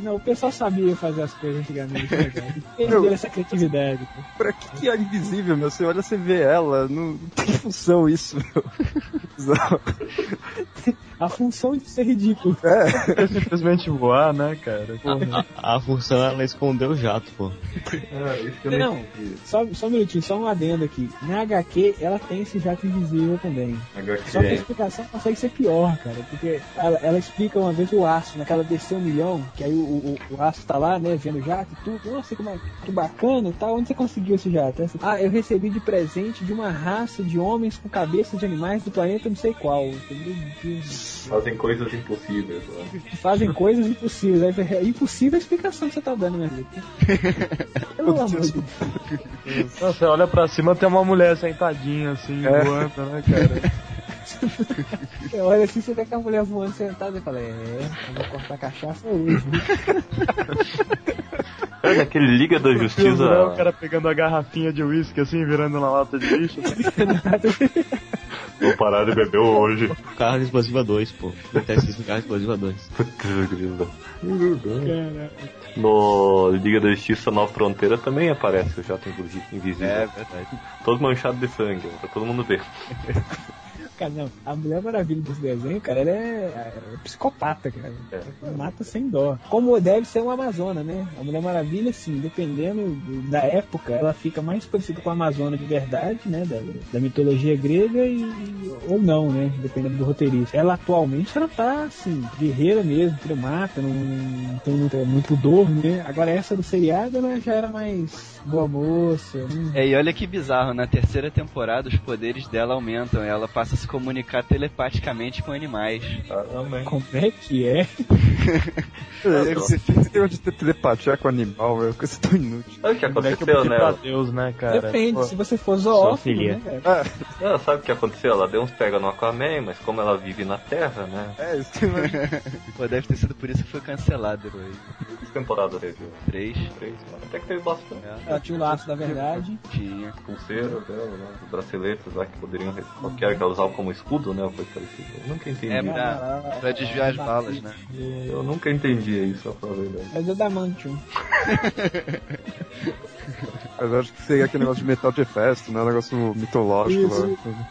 não, o pessoal sabia fazer as coisas antigamente, né, cara? Perderam essa criatividade. cara. Pra que, que é invisível, meu? Você olha, você vê ela, não, tem função isso, meu. A função de ser ridículo. É simplesmente voar, né, cara? A, a, a função ela escondeu o jato, pô. É, isso que eu Não, só, só um minutinho, só um adendo aqui. Na HQ, ela tem esse jato invisível também. Só que a explicação consegue ser pior, cara. Porque ela, ela explica uma vez o aço, né? Que ela desceu um milhão, que aí o, o, o aço tá lá, né? Vendo o jato e tudo. Nossa, que, ma- que bacana e tal. Onde você conseguiu esse jato? Ah, eu recebi de presente de uma raça de homens com cabeças de animais do planeta não sei qual. Fazem coisas impossíveis. Né? Fazem coisas impossíveis. Falei, É impossível a explicação que você tá dando, minha vida. Pelo amor de Deus. Você olha pra cima tem uma mulher sentadinha assim, É. voando, né, cara? Você olha assim, você vê que a mulher voando sentada e fala, é, eu vou cortar cachaça hoje. Olha aquele Liga da Deus, né, o Justiça. cara pegando a garrafinha de uísque assim, virando na lata de lixo. Vou parar de beber hoje. Carga explosiva 2, pô. Acontece isso no carga explosiva 2. Cara, No Liga da Justiça Nova Fronteira também aparece o jato invisível. invisível. É verdade. Todo manchado de sangue, pra todo mundo ver. Cara, não, a Mulher Maravilha desse desenho, cara, ela é, é psicopata, cara. Ela Mata sem dó. Como deve ser uma Amazona, né? A Mulher Maravilha, assim, dependendo do- da época, ela fica mais parecida com a Amazona de verdade, né? Da, da mitologia grega e, ou não, né? Dependendo do roteirista. Ela atualmente, ela tá, assim, guerreira mesmo, que mata, não, não tem muito, muito dor, né? Agora essa do seriado, ela já era mais boa moça. hum. É, e olha que bizarro, na terceira temporada os poderes dela aumentam e ela passa a se comunicar telepaticamente com animais. Caramba? Como é que é? É, Esse esse negócio de ter telepatia com animal é coisa tão inútil. Sabe o que é que eu aconteceu, pra né? Deus, né, cara? Depende, Pô, se você for zoófilo, né, cara? É, Não, sabe o que aconteceu? Ela deu uns pega no Aquaman, mas como ela vive na Terra, né? é isso que Pô, deve ter sido por isso que foi cancelado hoje. Que temporada teve? Três. Três? Até que teve bastante. Ela tinha o laço da verdade. Tinha. Pulseira dela, né? Os braceletes lá que poderiam. Qual que ela usava como escudo, né? Ou coisa parecida. Eu nunca entendi. É, pra, pra desviar as balas, né? Eu nunca entendi isso, pra verdade. Mas é da Mantium. Mas eu acho que seria aquele negócio de metal de festa, né? Um negócio mitológico lá.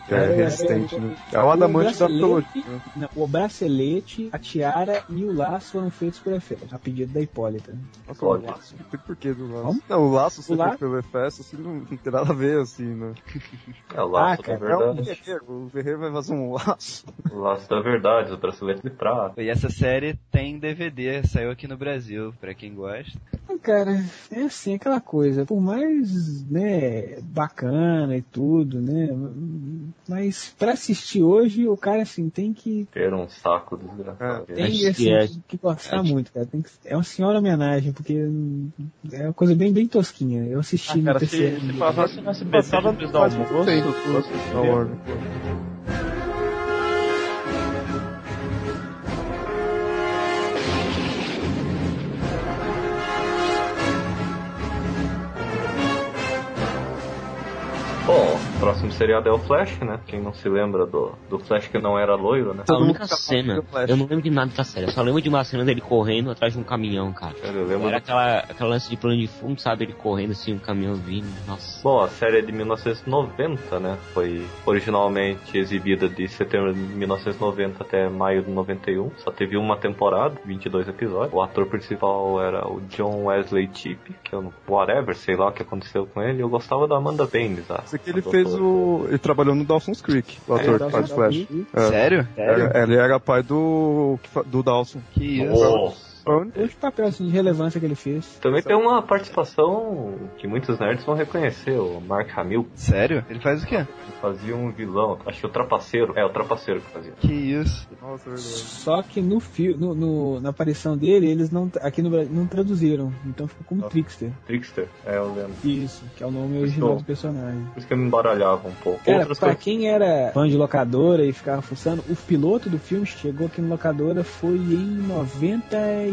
Que é, É, resistente, é, né? É o adamante da bracelete- mitologia. né? Não, o bracelete, a tiara e o laço foram feitos por Efésio, a pedido da Hipólita. Nossa, o laço. Não tem porquê do laço. Não, o laço O fez laço? pelo Efesto, assim, não, não tem nada a ver, assim, né? É o laço Ah, cara, da É um verdade. guerreiro, o guerreiro vai fazer um laço. O laço da verdade, os braceletes de prata. E essa série tem DVD, saiu aqui no Brasil, pra quem gosta. Ah, Cara, é assim, aquela coisa, por mais, né, bacana e tudo, né, mas pra assistir hoje, o cara, assim, tem que, Ter um saco desgraçado. tem Acho assim, que é- que gostar acho- muito, cara, tem que, é uma senhora homenagem, porque é uma coisa bem, bem tosquinha, eu assisti Ah, no cara, se, terceiro. se passasse no SBT Passava almoço, próximo seriado é o Flash, né? Quem não se lembra do, do Flash que não era loiro, né? A única cena, eu não lembro de nada da série, eu só lembro de uma cena dele correndo atrás de um caminhão, cara. Eu lembro Era aquela, aquela lance de plano de fundo, sabe? Ele correndo assim, um caminhão vindo, nossa. Bom, a série é de 1990, né? Foi originalmente exibida de setembro de 1990 até maio de 91. Só teve uma temporada, 22 episódios. O ator principal era o John Wesley Chip, que eu não... Whatever, sei lá o que aconteceu com ele. Eu gostava da Amanda Bendes, a, Esse aqui ele fez doutora. O. Ele trabalhou no Dawson's Creek, o ator que faz Flash. É. Sério? É, Ele era pai do. do Dawson. Que isso? Nossa. Outro papel assim, de relevância que ele fez. Também tem uma participação que muitos nerds vão reconhecer, o Mark Hamill. Sério? Ele faz o quê? Ele fazia um vilão, acho que o Trapaceiro. É, o Trapaceiro que fazia. Que isso? Nossa, verdade. Só que no filme, no, no- na aparição dele, eles não, aqui no Brasil, não traduziram. Então ficou como Trickster. Trickster, é, eu lembro. Isso, que é o nome original do personagem. Por isso que eu me embaralhava um pouco. Cara, Outras pra coisas- quem era fã de locadora e ficava fuçando, o piloto do filme chegou aqui no locadora foi em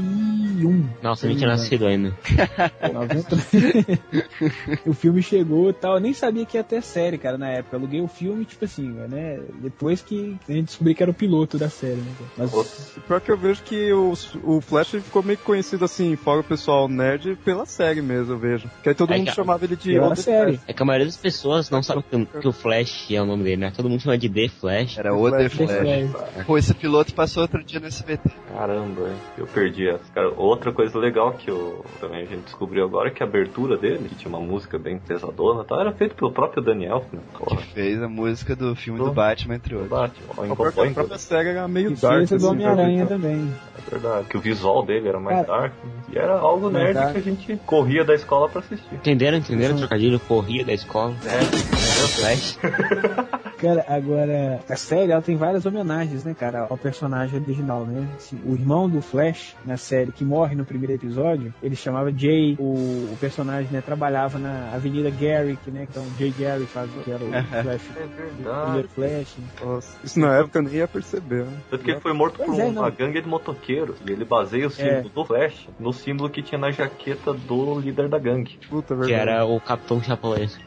91. Nossa, eu nem tinha nascido ainda. 90. o filme chegou e tal. Eu nem sabia que ia ter série, cara, na época. Eu aluguei o filme, tipo assim, né? Depois que a gente descobriu que era o piloto da série, né? Mas Pior que eu vejo que o, o Flash ficou meio que conhecido assim, fora o pessoal nerd, pela série mesmo, eu vejo. Que aí todo É mundo que- chamava ele de Old série. É que a maioria das pessoas não sabe que, que o Flash é o nome dele, né? Todo mundo chama de The Flash. Era o The Flash. Flash. Flash. Pô, esse piloto passou outro dia no SBT. Caramba, eu perdi Cara, outra coisa legal que eu, também a gente descobriu agora é que a abertura dele, que tinha uma música bem pesadona e tal, era feita pelo próprio Daniel. Né? Que fez a música do filme do Do- Batman, entre outros. Batman, O pior que a própria série era meio E dark. fez a do assim, Homem-Aranha né? também. É verdade, que o visual dele era mais Cara, dark. né? E era algo nerd dark. que a gente corria da escola pra assistir. Entenderam? Entenderam o trocadilho? Corria da escola. É, The Flash. Cara, agora, a série ela tem várias homenagens, né, cara, ao personagem original, né? Assim, o irmão do Flash, na série, que morre no primeiro episódio, ele chamava Jay, o, o personagem, né, trabalhava na Avenida Garrick, né? Então, Jay Garrick faz, que era o Flash, é o verdade. primeiro Flash. Nossa, isso na época eu nem ia perceber, né? Tanto que ele foi morto por Pois é, uma não. gangue de motoqueiros. E ele baseia o símbolo É. do Flash no símbolo que tinha na jaqueta do líder da gangue. Puta, é Que verdade. era o Capitão Chapolês.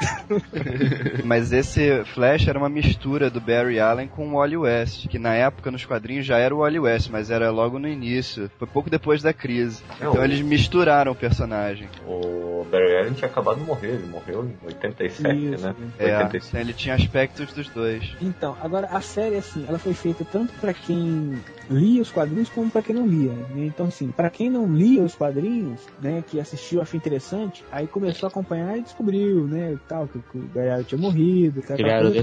Mas esse Flash era uma mistura do Barry Allen com o Wally West, que na época nos quadrinhos já era o Wally West, mas era logo no início, foi pouco depois da crise. É, Então o- eles misturaram o personagem. O Barry Allen tinha acabado de morrer, ele morreu em 87, Isso, né? É, 85. então ele tinha aspectos dos dois. Então, agora a série, assim, ela foi feita tanto pra quem lia os quadrinhos como pra quem não lia. Né? Então, assim, pra quem não lia os quadrinhos, né, que assistiu, achou interessante, aí começou a acompanhar e descobriu, né, tal, que, que o Galhardo tinha morrido. que Ele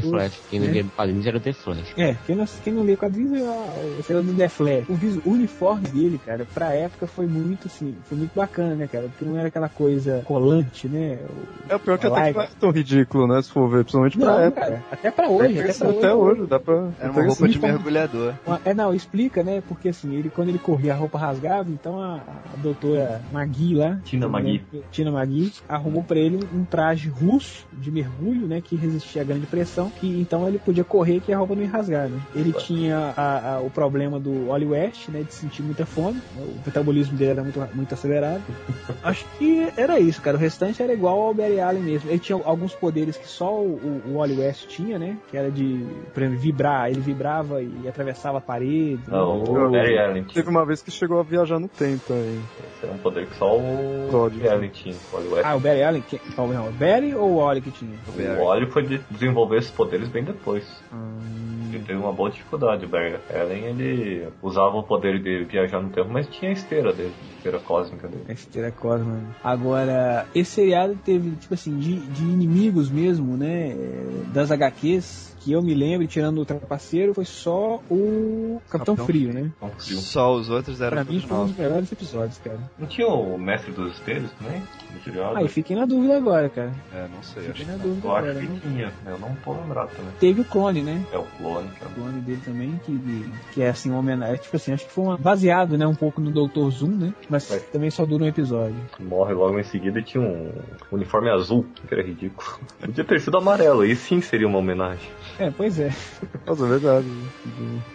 o. Flash. Quem não né? via quadrinhos era o The Flash. É, quem não, quem não lê quadrinhos é era do The Flash. O, vis- o uniforme dele, cara, pra época foi muito, assim, foi muito bacana, né, cara? Porque não era aquela coisa colante, né? O- É o pior que até que não é tão ridículo, né? Se for ver, principalmente pra Não, época. cara, até pra hoje, até pra hoje. Até hoje, dá pra. Era até uma roupa de assim, mergulhador. Uma- É, não, explica, né? Porque assim, ele quando ele corria a roupa rasgava, então a, a doutora Magui lá, Tina né, Magui. Tina Magui, arrumou pra ele um traje russo de mergulho, né? Que resistia à grande pressão, que então ele podia correr que a roupa não ia rasgar, né? Ele tinha a- a- o problema do Wally West, né? De sentir muita fome, o metabolismo dele era muito, muito acelerado. Acho que era isso, cara. O restante era igual ao Barry Allen mesmo. Ele tinha alguns poderes que só o, o Wally West tinha, né? Que era de, por exemplo, vibrar. Ele vibrava e atravessava a parede. Não, né? o Barry Allen tinha. Teve uma vez que chegou a viajar no tempo também. Esse era um poder que só o. Barry Allen tinha. O Wally West. Ah, o Barry Allen? Que, o Barry ou o Wally que tinha? O Wally foi de desenvolver esses poderes bem depois. Ele teve uma boa dificuldade. O Barry Allen, ele usava o poder de viajar no tempo, mas tinha a esteira dele, a esteira cósmica dele. A Esteira Cosma. Agora, esse seriado teve, tipo assim, de, de inimigos mesmo, né? Das HQs, que eu me lembro, tirando o Trapaceiro, foi só o Capitão, Capitão Frio, né? Frio. Só os outros eram Pra mim foi um dos melhores episódios, cara. Não tinha o Mestre dos Espelhos também? Ah, e fiquei na dúvida agora, cara. É, não sei, acho Fiquei que na dúvida Eu acho que né? tinha, eu não tô lembrado também. Teve o clone, né? É o clone, é O clone dele também, que, que é assim, uma homenagem. Tipo assim, acho que foi uma, baseado, né, um pouco no Dr. Zoom, né? Mas É. também só dura um episódio. morre logo em seguida e tinha um uniforme azul, que era ridículo. Podia ter sido amarelo, aí sim seria uma homenagem. É, pois é. Nossa, é verdade.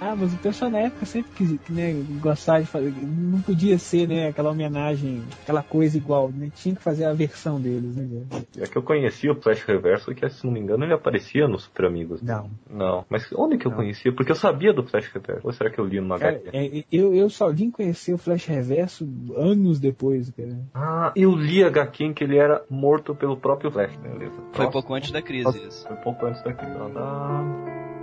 Ah, mas o pessoal na época sempre quis né, gostar de fazer. Não podia ser, né, aquela homenagem, aquela coisa igual, né? Tinha que fazer a versão deles, né, velho? É que eu conhecia o Flash Reverso, que se não me engano ele aparecia no Super Amigos. Não. Não, mas onde que eu conhecia? Porque eu sabia do Flash Reverso. Ou será que eu li numa Cara, HQ? é, eu, eu só vim conhecer o Flash Reverso anos depois, cara. Ah, eu li a HQ em que ele era morto pelo próprio Flash, beleza. Foi pouco antes da crise isso. Foi pouco antes daqui. Ah, O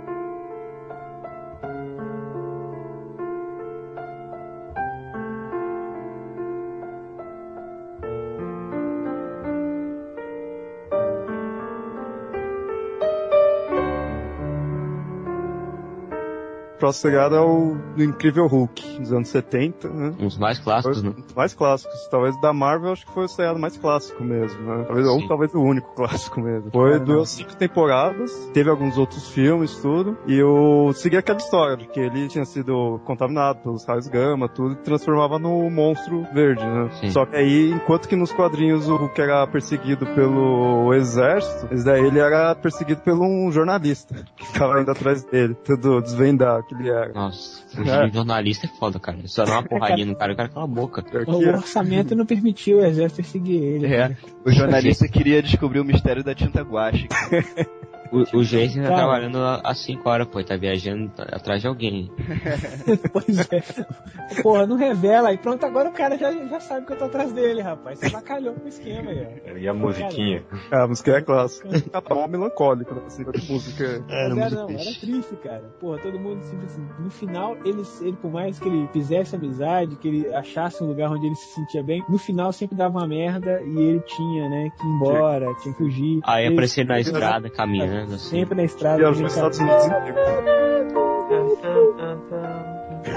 próximo seriado é o Incrível Hulk, dos anos 70, né? Um dos mais clássicos, Foi né? um dos mais clássicos. Talvez da Marvel, acho que foi o seriado mais clássico mesmo, né? Talvez, ou talvez o único clássico mesmo. Foi, durou não. cinco temporadas, teve alguns outros filmes, tudo. E eu segui aquela história de que ele tinha sido contaminado pelos raios gama, tudo, e transformava no monstro verde, né? Sim. Só que aí, enquanto que nos quadrinhos o Hulk era perseguido pelo exército, esse daí ele era perseguido por um jornalista que ficava indo atrás dele, tudo desvendar que ele era. Nossa, fugir de jornalista é foda, cara. Só dá uma porradinha no cara, o cara cala a boca. O é. orçamento não permitiu o exército perseguir ele. É, o jornalista queria descobrir o mistério da tinta guache. O, o Jason tá trabalhando às 5 horas, pô, ele tá viajando atrás de alguém. Pois é. Porra, não revela aí. Pronto, agora o cara já, já sabe que eu tô atrás dele, rapaz. Você bacalhou com o esquema aí, ó. E a musiquinha? Ah, a música é clássica. Tá mal melancólica, né? Assim, de música. É, Mas era, não, era triste, cara. Porra, todo mundo sempre assim. No final, ele, ele, por mais que ele fizesse amizade, que ele achasse um lugar onde ele se sentia bem, no final sempre dava uma merda e ele tinha, né, que ir embora, tinha que fugir. Aí Ele- aparecer na estrada, caminhando, assim. Sempre na estrada. E ele Estados Unidos inteiro.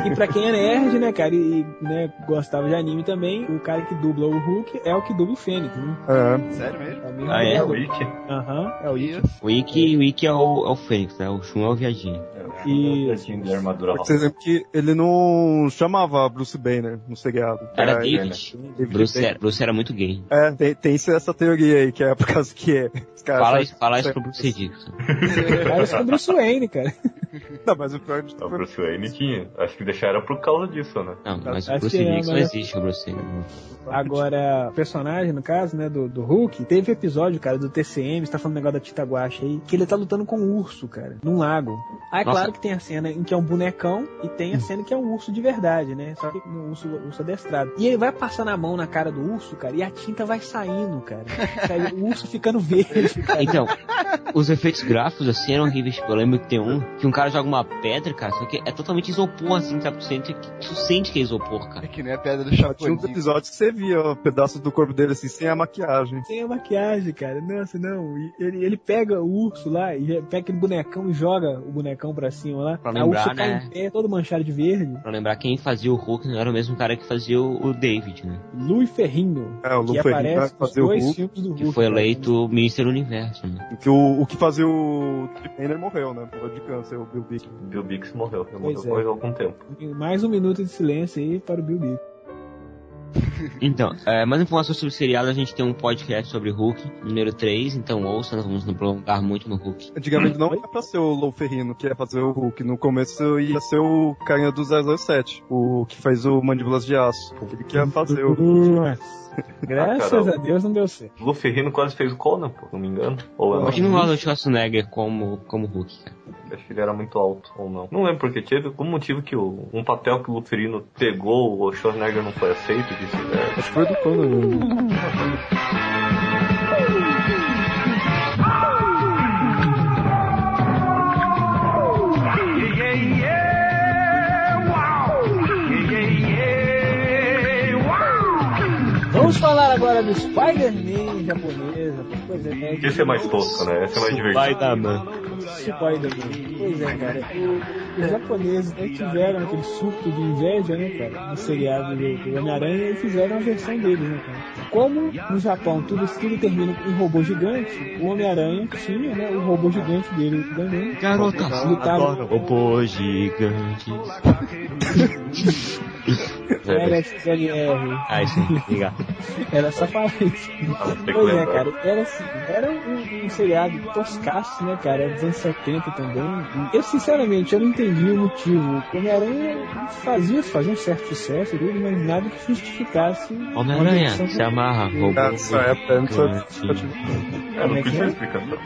E pra quem é nerd, né, cara, e né, gostava de anime também, o cara que dubla o Hulk é o que dubla o Fênix, né? É. Sério mesmo? É mesmo Ah, é? É o. Wiki? Aham, é o Ikki. O Ikki, o é o, é o Fênix, né? O Shun é o viadinho. E- Assim, de armadura Por exemplo, que ele não chamava Bruce Banner no seriado. Era É, David. David Bruce era, Bruce era muito gay. É, tem, tem essa teoria aí, que é por causa que é. Os caras Fala isso, fala isso pro Bruce Dixon. Parece com o Bruce Wayne, cara. Não, mas o pior de O tudo. Bruce Wayne tinha. Acho que deixaram por causa disso, né? Não, mas o Acho Bruce que é, mas- existe, o Bruce Wayne. Agora, o personagem, no caso, né, do, do Hulk, teve episódio, cara, do TCM, você tá falando negócio da Tita Guache aí, que ele tá lutando com um urso, cara, num lago. Aí, Nossa. claro que tem a cena em que é um bonecão e tem a cena que é um urso de verdade, né? Só que um urso, urso adestrado. E ele vai passando a mão na cara do urso, cara, e a tinta vai saindo, cara. Sai o urso ficando verde, cara. Então, os efeitos gráficos, assim, eram horríveis. Tipo, eu lembro que tem um, que um cara joga uma pedra, cara, só que é totalmente isopor, assim, sabe? Tu sente, que- tu sente que é isopor, cara. É que nem a pedra do Tinha uns Chapolin. episódios que você via ó, pedaços do corpo dele assim, sem a maquiagem. Sem a maquiagem, cara. Nossa, não. Ele, ele pega o urso lá e pega aquele bonecão e joga o bonecão pra cima lá. Pra lembrar, urso cai né? em pé, todo manchado de verde. Pra lembrar, quem fazia o Hulk não era o mesmo cara que fazia o, o David, né? Louis Ferrinho. É, o Lu que Ferrigno aparece vai nos dois Hulk. filmes do Que Hulk. foi cara. eleito Mr. Universo, né? Que o, o que fazia o Banner morreu, né? Morreu de câncer, o Bill Bixby. Bill Bix morreu. Ele morreu Pois é. faz algum tempo. Mais um minuto de silêncio aí para o Bill Bixby. Então, é, mais informações sobre o seriado, a gente tem um podcast sobre Hulk, número 3, então ouça, nós vamos nos prolongar muito no Hulk. Antigamente não era pra ser o Lou Ferrino que ia fazer o Hulk. No começo ia ser o carinha do 007, o que fez o Mandíbulas de Aço. Ele que ia fazer o... Nossa. Graças caramba. a Deus não deu certo. O Luferrino quase fez o Conan, pô, se não me engano. Ou eu não Imagina o Arnold Schwarzenegger como, como Hulk, cara. Acho que ele era muito alto, ou não. Não lembro porque teve algum motivo que o, um papel que o Luferino pegou, o Schwarzenegger não foi aceito e vice-versa. Acho que foi do Conan. Vamos falar agora do Spider-Man japonesa. Pois é, né? Esse é mais tosco, né? Esse é mais divertido. Spider-Man. Spider-Man. Pois é, cara. Os japoneses né, tiveram aquele surto de inveja, né, cara? No seriado do, Homem-Aranha e fizeram a versão deles, né, cara? Como no Japão tudo, tudo termina em robô gigante, o Homem-Aranha tinha, né, o robô gigante dele também. Garotas Lutaram- adoram robôs gigantes. Era XLR. Ah, isso aí, legal. Era só pra isso. Pois é, cara. Era assim, era um, um seriado toscaço, né, cara? Era dos anos 70 também. Eu, sinceramente, eu não entendi o motivo. O Homem-Aranha fazia, fazia um certo sucesso dele, mas nada que justificasse. Homem-Aranha, se amarra, robô Nessa época. É, não Como é é? explicação.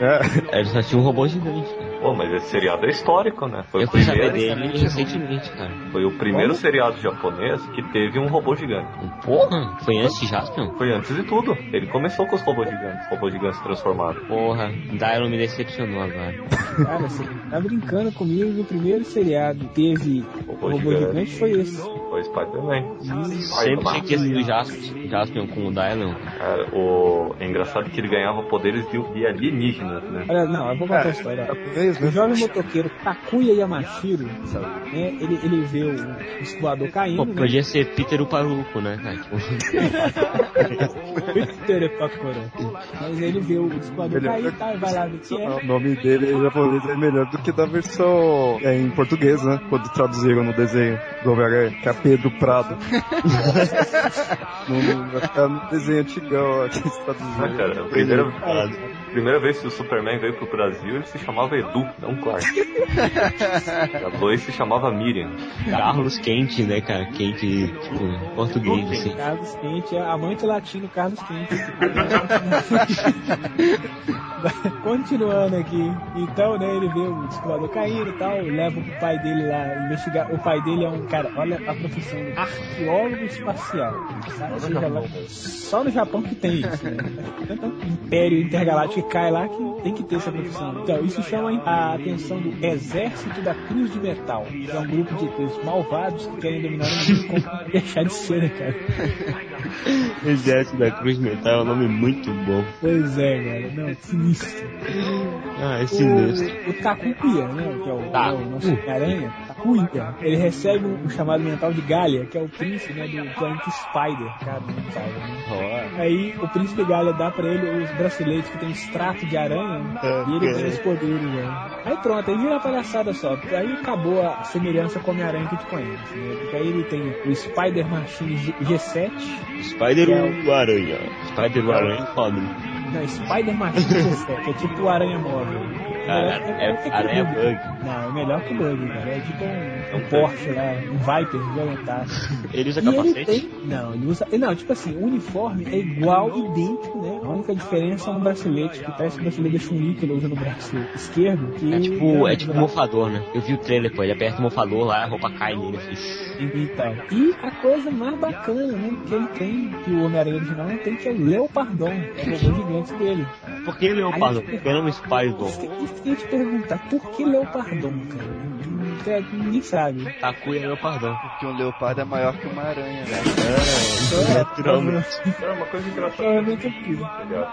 Ele só tinha um robô gigante, cara. Pô, mas esse seriado é histórico, né? Foi Eu o fui saber primeiro, dele recentemente, cara. foi o primeiro seriado japonês que teve um robô gigante. Porra, foi antes de Jaspion? Foi antes de tudo. Ele começou com os robôs gigantes, robôs gigantes transformados. Porra, Dylan me decepcionou agora. Cara, você tá brincando comigo que o primeiro seriado teve Robô, gigante foi esse. Foi Spider-Man. Sempre tinha que ser o Jaspion, Jaspion com o Dylan. Cara, o... é engraçado que ele ganhava poderes de, de alienígenas, né? Olha, não, eu vou contar a história. ó. japonês, O né? jovem motoqueiro Takuya Yamashiro, né, ele, ele vê o escoador caindo, Pô, né? podia ser Peter o Paruco, né, cara? Tipo, Terepacorã. Mas ele vê o escoador Ele- cair, tá, vai lá ver o que é. O nome dele em japonês é melhor do que da versão é, em português, né? Quando traduziram no desenho do Homem-Aranha, que é Pedro Prado. no, no, no desenho antigo. negão aqui nos Estados Ah, Unidos. cara, a primeira, a primeira vez que o Superman veio pro Brasil, ele se chamava Edu, não Clark. A Lois se chamava Miriam. Carlos Quente, né, cara? Quente, tipo, português, assim. Carlos Quente, é amante latino Carlos Quente. Continuando aqui. Então, né, ele vê o descolador caindo e tal, leva pro pai dele lá investigar. O pai dele é um cara, olha a profissão dele, arqueólogo espacial. Sabe? Só no Japão que tem isso, né? Tanto Império Intergaláctico que cai lá que tem que ter essa profissão. Então, isso chama a atenção do Exército da Cruz de Metal, que é um grupo de ETs malvados que querem dominar o mundo como deixar de ser, né, cara? Exército da Cruz Metal é um nome muito bom. Pois é, cara. Não, sinistro. Ah, é sinistro. O, o Takuya, né? Que é o, Tá. é o nosso aranha. Takuya. Ele recebe um, um chamado mental de Galia, que é o príncipe né, do planeta Spider. Cara, do Spider, né? Aí o príncipe Galia dá pra ele os braceletes que tem extrato de aranha né? e ele tem os poderes, né? Aí pronto, aí vira uma palhaçada só. Aí acabou a semelhança com o Homem-Aranha que a gente conhece, né? Porque aí ele tem o Spider Machine G- G7. Spider é o Aranha. Spider o Aranha é foda. Não, Spider Machine G7, que é tipo o Aranha Móvel. Cara, é, Aranha Bug. Bug. Não, é melhor que o Bug, cara. É tipo um, um Porsche lá, um Viper violentaço. Ele usa E ele capacete? tem. Não, ele usa. Não, tipo assim, o uniforme é igual, idêntico, né? A única diferença é um bracelete, que parece que o bracelete da Chun-Li que ele usa no braço esquerdo. Que É tipo, é tipo um mofador, né? Eu vi o trailer, pô, ele aperta o mofador lá, a roupa cai nele, assim. E tal. E a coisa mais bacana, né? Que ele tem, que o Homem-Aranha original não tem, que é o Leopardon, que é o robô gigante dele. Por que Leopardo? Aí- Porque não um Spider. Isso que isso que eu te perguntar, por que Leopardon, cara? É, Ninguém sabe. Takuya Leopardão. Porque um leopardo é maior que uma aranha, né? É, naturalmente. Era uma coisa engraçada. Provavelmente é possível.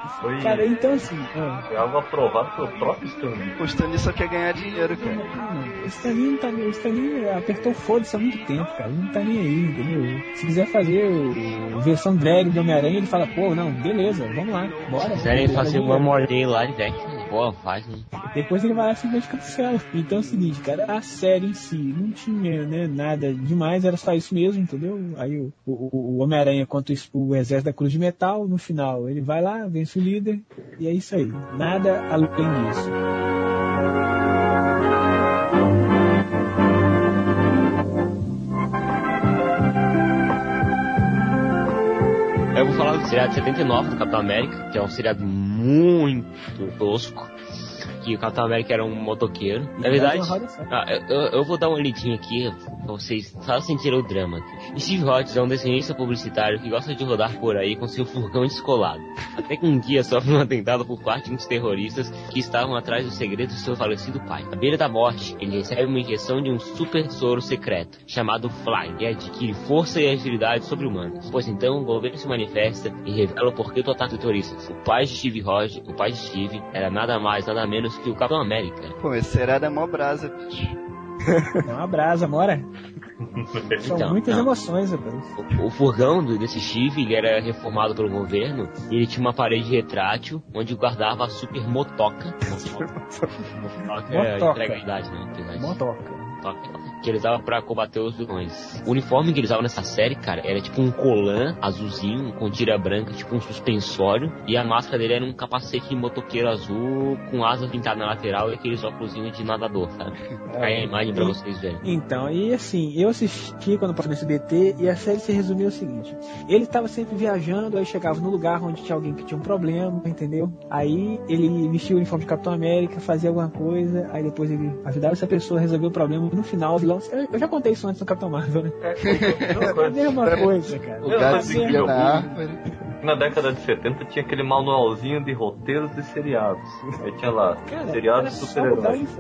Isso foi, Cara, então assim, ah, foi algo aprovado pelo próprio Stanley. O Stanley só quer ganhar dinheiro, cara. o Stanley não tá o Stanley apertou foda-se há muito tempo, cara. Ele não tá nem aí, entendeu? Se quiser fazer o, o versão drag do Homem-Aranha, ele fala, pô, não, beleza, vamos lá, bora. Se quiserem fazer uma mordinha lá de pô, faz, né? Depois ele vai lá e simplesmente cancela. Então é o seguinte, cara, a série em si não tinha né, nada demais, era só isso mesmo, entendeu? Aí o, o, o Homem-Aranha contra o, exército da Cruz de Metal, no final ele vai lá, vence o líder, e é isso aí. Nada além disso. Eu vou falar do seriado de 79 do Capitão América, que é um seriado muito tosco. Que o Capitão América era um motoqueiro. Na verdade, ah, eu, eu- vou dar uma lidinha aqui pra vocês só sentirem o drama. aqui. Steve Rogers é um desenhista publicitário que gosta de rodar por aí com seu furgão descolado. Até que um dia sofre um atentado por parte de uns terroristas que estavam atrás dos segredos do seu falecido pai. À beira da morte, ele recebe uma injeção de um super soro secreto, chamado Fly, e adquire força e agilidade sobre-humanas. Pois então, o governo se manifesta e revela o porquê do ataque terrorista. O pai de Steve Rogers, o pai de Steve, era nada mais, nada menos que o Capitão América. Pô, esse seriado é mó brasa, bicho. É uma brasa, mora. São Então, muitas não. emoções, rapaz. O, o furgão do- desse Steve, ele era reformado pelo governo e ele tinha uma parede retrátil onde guardava a super motoca. Motoca é Motoca. entrega a idade, né? Entrega a idade. Motoca. Motoca. Que ele usava pra combater os vilões. O uniforme que eles usavam nessa série, cara, era tipo um colã azulzinho com tira branca, tipo um suspensório. E a máscara dele era um capacete de motoqueiro azul com asas pintadas na lateral e aqueles óculos de nadador, sabe? Aí a imagem pra vocês verem. Então, e assim, eu assisti quando passou no SBT e a série se resumiu o seguinte: ele estava sempre viajando, aí chegava no lugar onde tinha alguém que tinha um problema, entendeu? Aí ele vestia o uniforme de Capitão América, fazia alguma coisa, aí depois ele ajudava essa pessoa a resolver o problema. No final, vilão. Eu, eu já contei isso antes no Capitão Marvel, né? É a mesma coisa, cara. O É se na árvore. Na década de 70 tinha aquele manualzinho de roteiros de seriados. Aí tinha lá, Cara, seriados o super-heróis.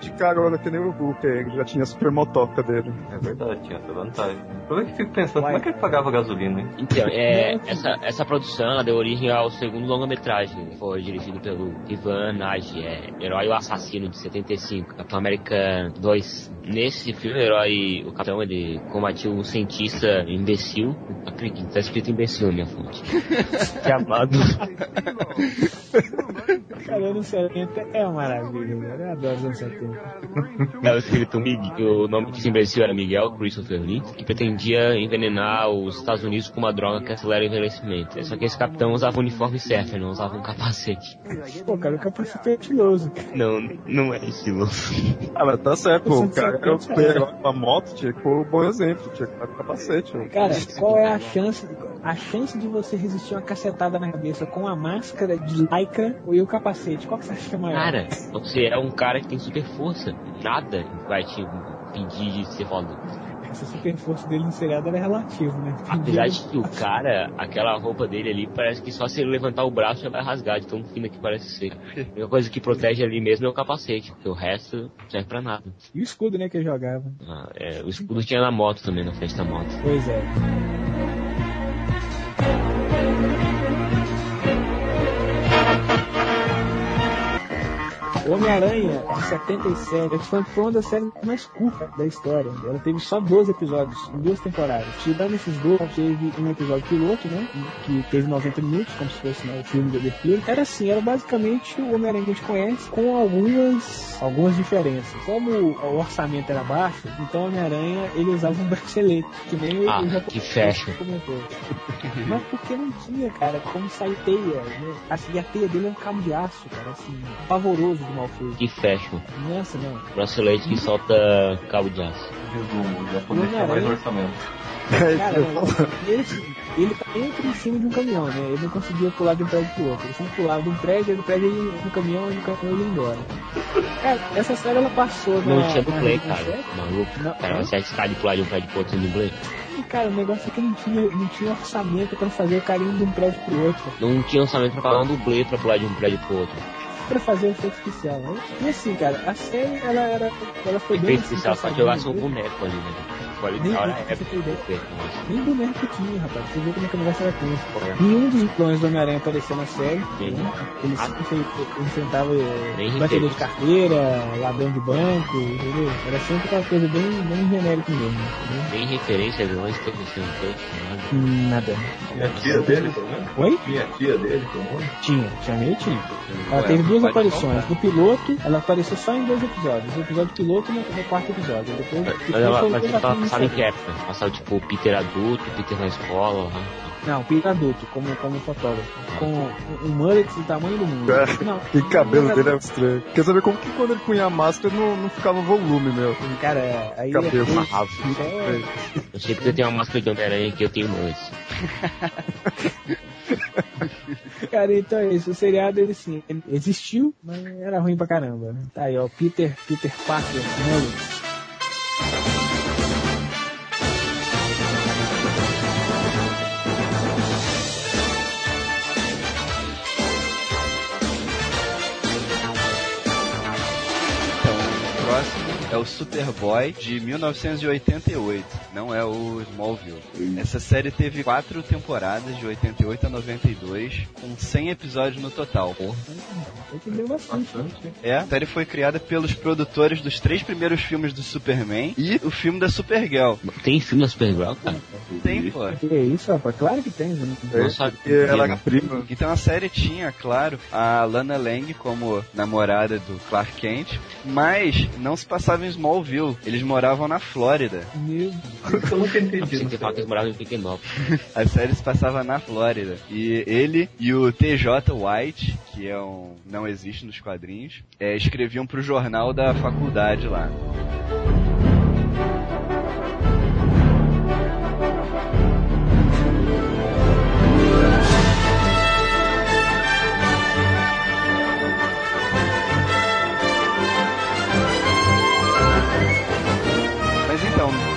de carona que nem o Hulk, aí, que já tinha a super motoca dele. É verdade, tinha essa vantagem. Eu que fico pensando, como é que ele pagava gasolina, hein? Então, é, essa, essa produção ela deu origem ao segundo longa-metragem. que Foi dirigido pelo Ivan Nagy, é Herói ou Assassino, de 75. Capitão América 2, Nesse filme, o herói, o capitão, ele combatiu um cientista imbecil. Acredito, tá escrito imbecil na minha fonte. chamado. Cara, anos 70 é uma maravilha, velho. Eu adoro os anos 70. Estava escrito Miguel, o nome desse imbecil era Miguel Christopher Lee, que pretendia envenenar os Estados Unidos com uma droga que acelera o envelhecimento. Só que esse capitão usava o uniforme certo, ele não usava um capacete. Pô, cara, o capacete é estiloso. Não, não é estiloso. Ah, mas tá certo, pô. O cara que eu 170, pegar uma moto tinha que pôr um bom exemplo, tinha que estar com capacete. ó. Cara, qual é a chance, a chance de você resistir uma cacetada na cabeça com a máscara de lycra e o capacete? Qual que você acha que é maior? Cara, você é um cara que tem super força. Nada vai te impedir de ser foda. Essa super força dele no seriado era relativo, né? Apesar de que o cara, aquela roupa dele ali, parece que só se ele levantar o braço já vai rasgar de tão fina que parece ser. A única coisa que protege ali mesmo é o capacete, porque o resto não serve pra nada. E o escudo, né, que ele jogava. Ah, é, o escudo tinha na moto também, na frente da moto. Pois é. Thank you. Homem-Aranha de 77 foi foi uma das séries mais curtas da história. Ela teve só 12 episódios, em duas temporadas. Tirando esses dois, teve um episódio piloto, né? Que teve 90 minutos, como se fosse né, o filme do The Film. Era assim, era basicamente o Homem-Aranha que a gente conhece, com algumas, algumas diferenças. Como o orçamento era baixo, então o Homem-Aranha ele usava um bracelete, que nem Ah, o que japonês fashion. comentou. Mas porque não tinha, cara, como sair teia, né? Assim, a teia dele é um cabo de aço, cara, assim, pavoroso de mal feito. Que fashion. Nossa, não. Bracelete que solta cabo de aço. Resumo, o japonês tinha mais orçamento. Cara, não, e ele, ele tá entre em cima de um caminhão, né? Ele não conseguia pular de um prédio pro outro. Ele sempre pulava de um prédio, do prédio ele no caminhão, e no caminhão ele ia embora. Cara, essa série ela passou Não na, tinha dublê, cara. Maluco. Não, Cara, não. você arriscar de pular de um prédio pro outro sem dublê? Cara, o negócio é que não tinha, não tinha orçamento pra fazer o carinho de um prédio pro outro. Não tinha orçamento pra pagar um dublê pra pular de um prédio pro outro. Pra fazer o efeito especial, né? E assim, cara, a série, ela era. Ela foi bem. Efeito especial só jogar seu boneco ali, né? Nem na hora é mas- Nem boneco tinha, rapaz. Você vê como é que o negócio era tenso. Nenhum dos vilões do Homem-Aranha apareceu na série. Né? Ele Ah. sempre enfre- enfrentava eh, batedor de carteira, ladrão de banco, entendeu? Era sempre aquela coisa bem, bem genérica mesmo. Entendeu? Nem referência a vilões teve esse nada. Nada. Tinha a tia dele, pelo menos? Oi? Tinha a tia dele, pelo menos? Tinha, tinha meio tinha. Ela Ué, teve duas aparições. No piloto, ela apareceu só em dois episódios. No episódio piloto e no, no quarto episódio. Depois, depois ela, mas ela passava em época? Passava tipo o Peter adulto, o Peter na escola. né? Não, Peter adulto, como, como fotógrafo. Com um- mullet do tamanho do mundo. É, Não, que cabelo não, dele é estranho. Quer saber como que quando ele punha a máscara não, não ficava volume, meu? Cara, aí Cabelo é. Isso é- Eu sei que você tem uma máscara de Homem-Aranha que eu tenho antes. Cara, então é isso. O seriado, ele sim, ele existiu, mas era ruim pra caramba. Né? Tá aí, ó. Peter, Peter Parker, mullet. É o Superboy de 1988, não é o Smallville. Essa série teve quatro temporadas, de 88 a 92, com 100 episódios no total. Né? É, a série foi criada pelos produtores dos três primeiros filmes do Superman e o filme da Supergirl. Tem filme da Supergirl, cara? Tem, pô. Que isso, rapaz? Claro que tem, né? Não sabe. E ela é prima. Então a série tinha, claro, a Lana Lang como namorada do Clark Kent, mas não se passava em Smallville. Eles moravam na Flórida. Meu Eu nunca entendi. Não que eles moravam em Pequenópolis. A série se passava na Flórida. E ele e o TJ White, que é um não existe nos quadrinhos, é, escreviam pro jornal da faculdade lá.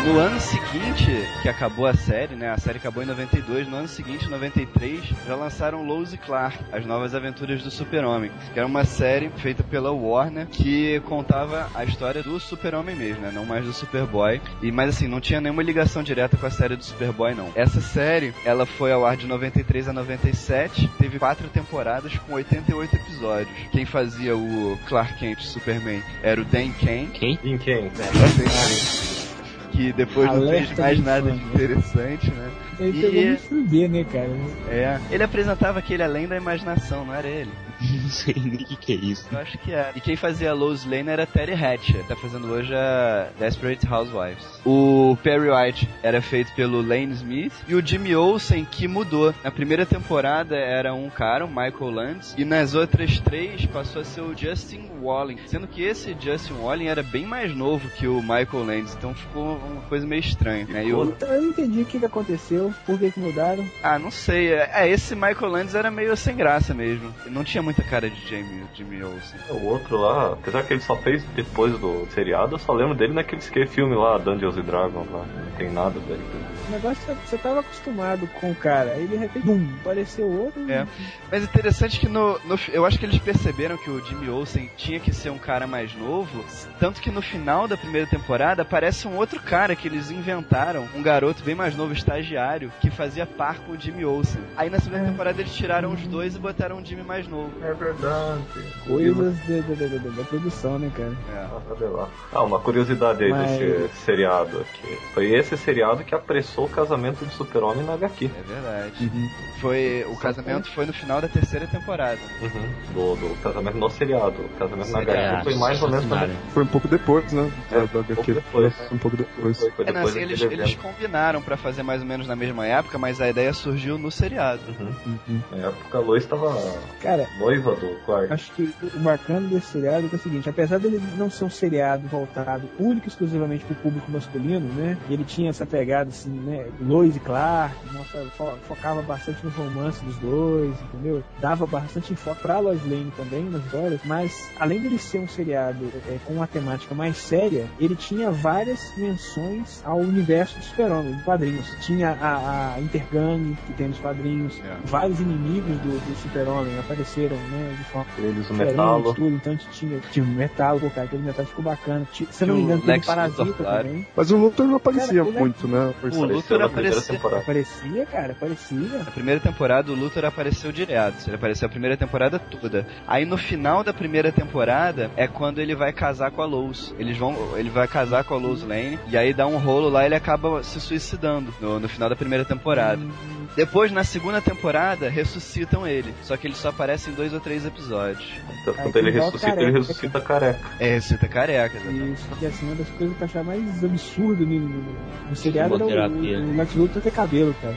No ano seguinte, que acabou a série, né? A série acabou em 92. No ano seguinte, em 93, já lançaram Lois e Clark, as novas aventuras do Super-Homem, que era uma série feita pela Warner que contava a história do Super-Homem mesmo, né? Não mais do Superboy. E mas assim, não tinha nenhuma ligação direta com a série do Superboy, não. Essa série, ela foi ao ar de 93 a 97, teve quatro temporadas com 88 episódios. Quem fazia o Clark Kent Superman era o Dan Kane. Quem? Em quem? Que depois não fez Alerta mais nada fã, de interessante, né? Ele E- pegou muito bebê, né, cara? É. Ele apresentava aquele além da imaginação, não era ele? Não sei nem o que, que é isso. Eu acho que era. E quem fazia a Lois Lane era Terry Hatcher, tá fazendo hoje a Desperate Housewives. O Perry White era feito pelo Lane Smith e o Jimmy Olsen que mudou. Na primeira temporada era um cara, o Michael Lantz, e nas outras três passou a ser o Justin Walling, sendo que esse Justin Walling era bem mais novo que o Michael Lantz, então ficou uma coisa meio estranha. Né? E o- Então, eu não entendi o que, que aconteceu, por que, que mudaram. Ah, não sei. É, esse Michael Landis era meio sem graça mesmo. Não tinha muita cara de Jamie, Jimmy Olsen. O outro lá, apesar que ele só fez depois do seriado, eu só lembro dele naquele que filme lá, Dungeons and Dragons lá. Não tem nada dele. O negócio é que você tava acostumado com o cara, aí de repente, bum, apareceu outro. É. Mas interessante que no, no- Eu acho que eles perceberam que o Jimmy Olsen tinha que ser um cara mais novo. Tanto que no final da primeira temporada aparece um outro cara que eles inventaram, um garoto bem mais novo, estagiário, que fazia par com o Jimmy Olsen. Aí na segunda temporada eles tiraram os dois e botaram um Jimmy mais novo. É verdade. Coisas da, da, da, da- da produção, né, cara? É. Ah, uma curiosidade aí Mas- desse seriado aqui. Foi esse seriado que apressou o casamento de Super-Homem na HQ. É verdade. Foi. O casamento foi no final da terceira temporada. Uhum. Do, do casamento no seriado. O casamento na. HQ foi mais ou menos também. Foi um pouco depois, né? É, Da- da um pouco HQ. depois. Um pouco depois. Foi, foi É, não, depois assim, eles, eles combinaram pra fazer mais ou menos na mesma época, mas a ideia surgiu no seriado. Uhum. Na época a Lois estava Cara, noiva do Clark. acho que o bacana desse seriado é, o seguinte, apesar dele não ser um seriado voltado único e exclusivamente pro público masculino, né? E ele tinha essa pegada assim, né? Lois e Clark, nossa, fo- focava bastante no romance dos dois, entendeu? Dava bastante enfoque pra Lois Lane também nas histórias, mas além dele ser um seriado é, com uma temática mais séria, ele tinha várias menções ao universo do Super-Homem, de quadrinhos. Tinha a, a Intergang, que tem nos quadrinhos, É. vários inimigos do, do Super-Homem apareceram, né? De forma Eles, o diferente, Metalo. tudo. Então tinha, tinha o Metalo, pô, cara, aquele Metal ficou bacana. Tinha- Se não me o engano, teve Parasita também. Mas o Luthor não aparecia Cara, o muito, né? O Apareceu Luthor na primeira aparecia. temporada. Aparecia, cara, aparecia. Na primeira temporada o Luthor apareceu direto. Ele apareceu a primeira temporada toda. Aí no final da primeira temporada é quando ele vai casar com a Lois. Eles vão, ele vai casar com a Lois Lane e aí dá um rolo lá e ele acaba se suicidando no, no final da primeira temporada. Depois na segunda temporada ressuscitam ele, só que ele só aparece em dois ou três episódios. Então, Aí quando ele ele ressuscita, ele careca. ressuscita careca. É, ressuscita careca. exatamente. Isso, que assim, uma das coisas que eu achava mais absurdo no, no, no seriado era o, o Lex Luthor ter cabelo, cara.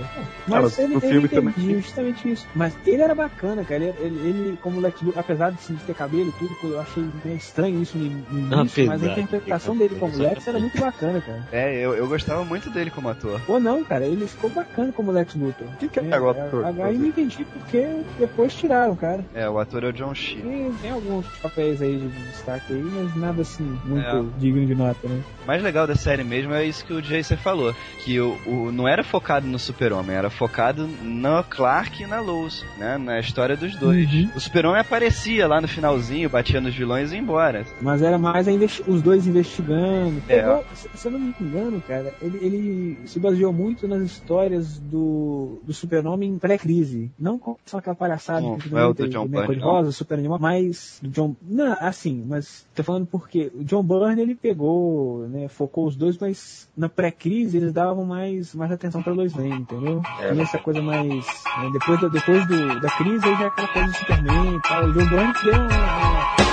Mas mas ele, no ele filme também entendia justamente isso. Mas ele era bacana, cara. Ele, ele, ele, como Lex Luthor, apesar de sim, ter cabelo e tudo, eu achei meio estranho isso no, início, mas a de interpretação ter dele como Lex que- era muito bacana, cara. É, eu, eu gostava muito dele como ator. Ou não, cara, ele ficou bacana como Lex Luthor. Quem que é o ator? Agora eu não entendi porque depois tiraram, cara. É, o ator é o John Shee. E tem alguns papéis aí de destaque aí, mas nada assim muito É. digno de nota, né? O mais legal da série mesmo é isso que o Jason falou, que o, o- não era focado no Super-Homem, era focado no Clark e na Lois, né, na história dos dois. Uhum. O Super-Homem aparecia lá no finalzinho, batia nos vilões e ia embora. Mas era mais os dois investigando. É. Pegou- se, se eu não me engano, cara, ele, ele se baseou muito nas histórias do, do Super-Homem pré-crise. Não com só aquela palhaçada Não, que é o do tem, Né, Byrne, Cor-de-Rosa, Super Animal, mas do John. Não, assim, mas tô falando porque o John Byrne ele pegou, né, focou os dois, mas na pré-crise eles davam mais, mais atenção pra Lois Lane, entendeu? É. Tinha essa coisa mais. né, depois do, depois do, da crise aí já é aquela coisa do Superman e tal. O John Byrne deu uma-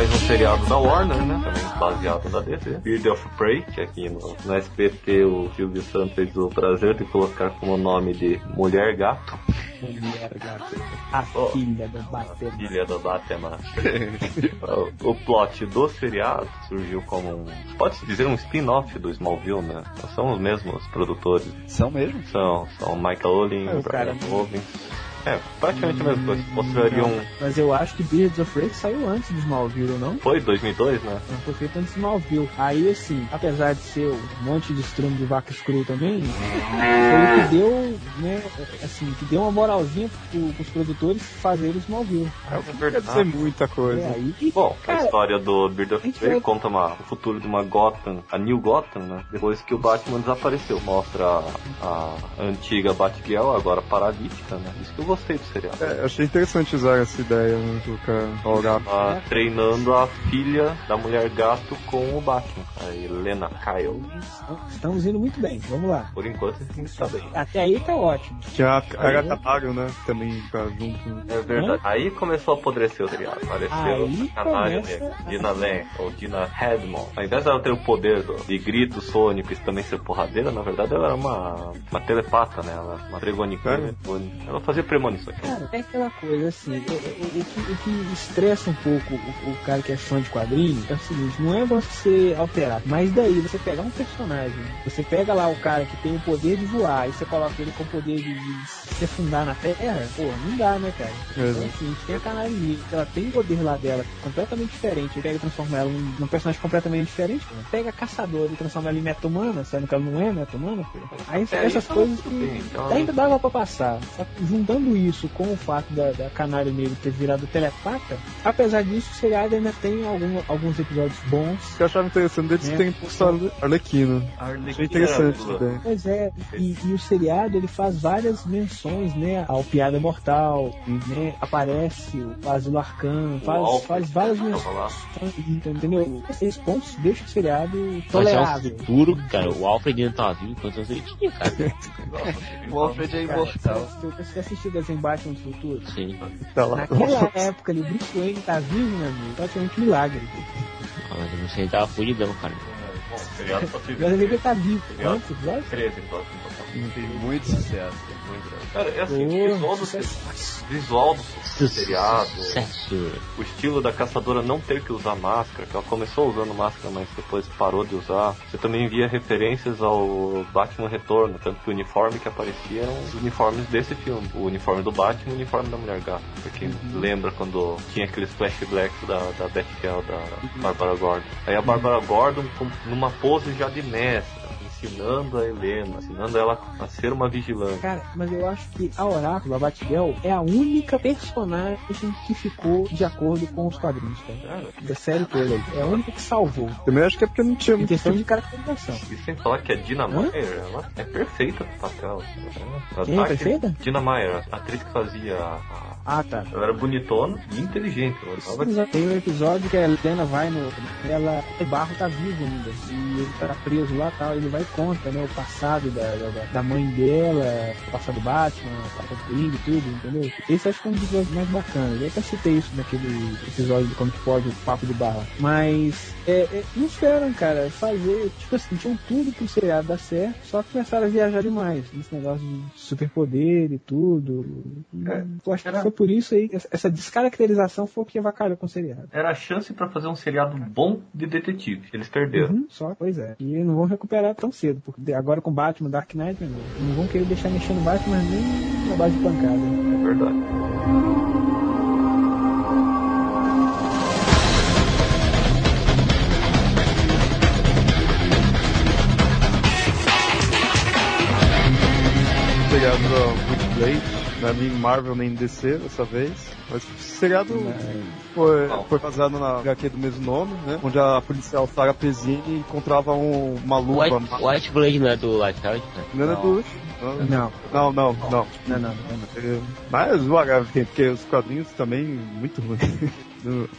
mais um seriado da Warner, né? Também baseado na DC. Bird of Prey, que aqui no, no SBT o Silvio Santos fez o prazer de colocar como nome de Mulher Gato. mulher gato. A Oh. filha do Batman. Filha do Batman. o, o plot do seriado surgiu como um. Pode-se dizer um spin-off do Smallville, né? São os mesmos produtores. São mesmo? São, são Michael Olin, É, Brian Robbins. É, praticamente a mesma coisa. Mostraria um. Mas eu acho que Birds of Prey saiu antes do Smallville, não? Foi 2002, né? Não foi feito antes do Smallville. Aí, assim, apesar de ser um monte de estrume de vaca screw também, foi o que deu, né, assim, que deu uma moralzinha pro, pros produtores fazerem o Smallville. Quer dizer muita coisa. É, aí que, Bom, a cara, história do Bird of Prey vai- conta uma- o futuro de uma Gotham, a New Gotham, né? Depois que o Batman desapareceu. Mostra a, a antiga Batgirl, agora paralítica, né? Isso que eu gostei do seriado. É, achei interessante usar essa ideia, né, do cara. Tá treinando a filha da mulher gato com o Batman, a Helena Kyle. estamos indo muito bem, vamos lá. Por enquanto, sim, está bem. Até aí tá ótimo. Tinha a Agatha Mario, né? Também tá junto. né? É verdade. Aí começou a apodrecer o seriado. Apareceu Aí a negra, Dina Len, ou Dina Redmond. Ao invés dela ter o poder do, de grito sônico e também ser porradeira, na verdade ela era uma, uma telepata, né? Ela, uma pregonicana. Ela fazia premonições. Cara, é aquela coisa assim, o, o- o que, o que estressa um pouco o, o cara que é fã de quadrinhos é o seguinte, não é você alterar, mas daí você pegar um personagem, você pega lá o cara que tem o poder de voar e você coloca ele com o poder de, de se afundar na terra, pô, não dá, né, cara? Então, assim, a gente tem a Canary ela tem o poder lá dela completamente diferente, ele pega e transforma ela num, num personagem completamente diferente, pô. pega a caçadora e transforma ela em meta-humana, sendo que ela não é meta-humana, pô. Aí É, essas isso coisas que então- ainda dava pra passar. Só que isso com o fato da, da Canário Negro ter virado telepata, apesar disso, o seriado ainda tem algum- alguns episódios bons. O que eu achava interessante deles É. terem postado Arlequino. Achei interessante ideia. Pois é, e, e o seriado ele faz várias menções, né, ao Piada Mortal, né, aparece o Asilo Arcano, faz, faz várias tava menções, lá. entendeu? Esses pontos deixam o seriado Mas é o tolerável. futuro, cara. O Alfred ainda tava vivo quantos anos ele tinha, cara. O Alfred é imortal. Você você assistiu o desenho Batman do Futuro? Sim. Tá lá. Naquela época ali, o Bruce Wayne tá vivo, meu amigo, praticamente um milagre. Ah, Mas eu não sei, ele tava fudidão, cara. Bom, Mas ele tá vivo. Seriado. Quantos episódios? 13 episódios no total. Tem muito sucesso. Muito Cara, é assim, o visual do, sucesso. visual do seriado, Sucesso. o estilo da caçadora não ter que usar máscara, que ela começou usando máscara, mas depois parou de usar. Você também via referências ao Batman Retorno, tanto que o uniforme que aparecia eram os uniformes desse filme. O uniforme do Batman e o uniforme da Mulher Gata. Pra quem lembra quando tinha aqueles flashbacks da, da Batgirl, da Barbara Gordon. Aí a Barbara Gordon com- numa pose já de mestra, ensinando a Helena, ensinando ela a ser uma vigilante. Cara, mas eu acho que a Oráculo, a Batgirl, é a única personagem que ficou de acordo com os quadrinhos, cara. Da série toda aí. É a única que salvou. Também acho que é porque não tinha Em muito. questão de caracterização. E sem falar que a Dina Meyer, ela é perfeita pro papel. Ela Quem é tá- perfeita? Dina Meyer, a atriz que fazia a... Ah, tá. Ela era bonitona e inteligente. Ela. Tem um episódio que a Helena vai no. Ela. O barro tá vivo ainda. E ele tá preso lá tal. Ele vai e conta, né? O passado da, da, da mãe dela, o passado do Batman, o passado do Coringa e tudo, entendeu? Esse acho que é um dos mais bacanas. Eu até citei isso naquele episódio de como que pode o papo de barra. Mas é, é, não esperam, cara, fazer. Tipo assim, tinham tudo pro seriado dar certo, só que começaram a viajar demais. Nesse negócio de superpoder e tudo. É, eu acho que era- foi por isso aí, essa- essa descaracterização foi o que avacalhou com o seriado. Era a chance pra fazer um seriado bom de detetive. Eles perderam. Uhum, só, pois é. E não vão recuperar tão cedo, porque agora com Batman, Dark Knight, não, vão querer deixar mexendo Batman nem na base de pancada. É verdade. seriado da Witchblade, não é nem Marvel nem DC dessa vez. Mas o seriado foi, foi baseado na HQ do mesmo nome, né? Onde a policial Sarah Pezzini encontrava um, uma luva. White, White Blade não é do Lighthouse? né? Não é do. Não. Não, não, não. Não, não, não. É, Mas whatever, porque os quadrinhos também muito ruins.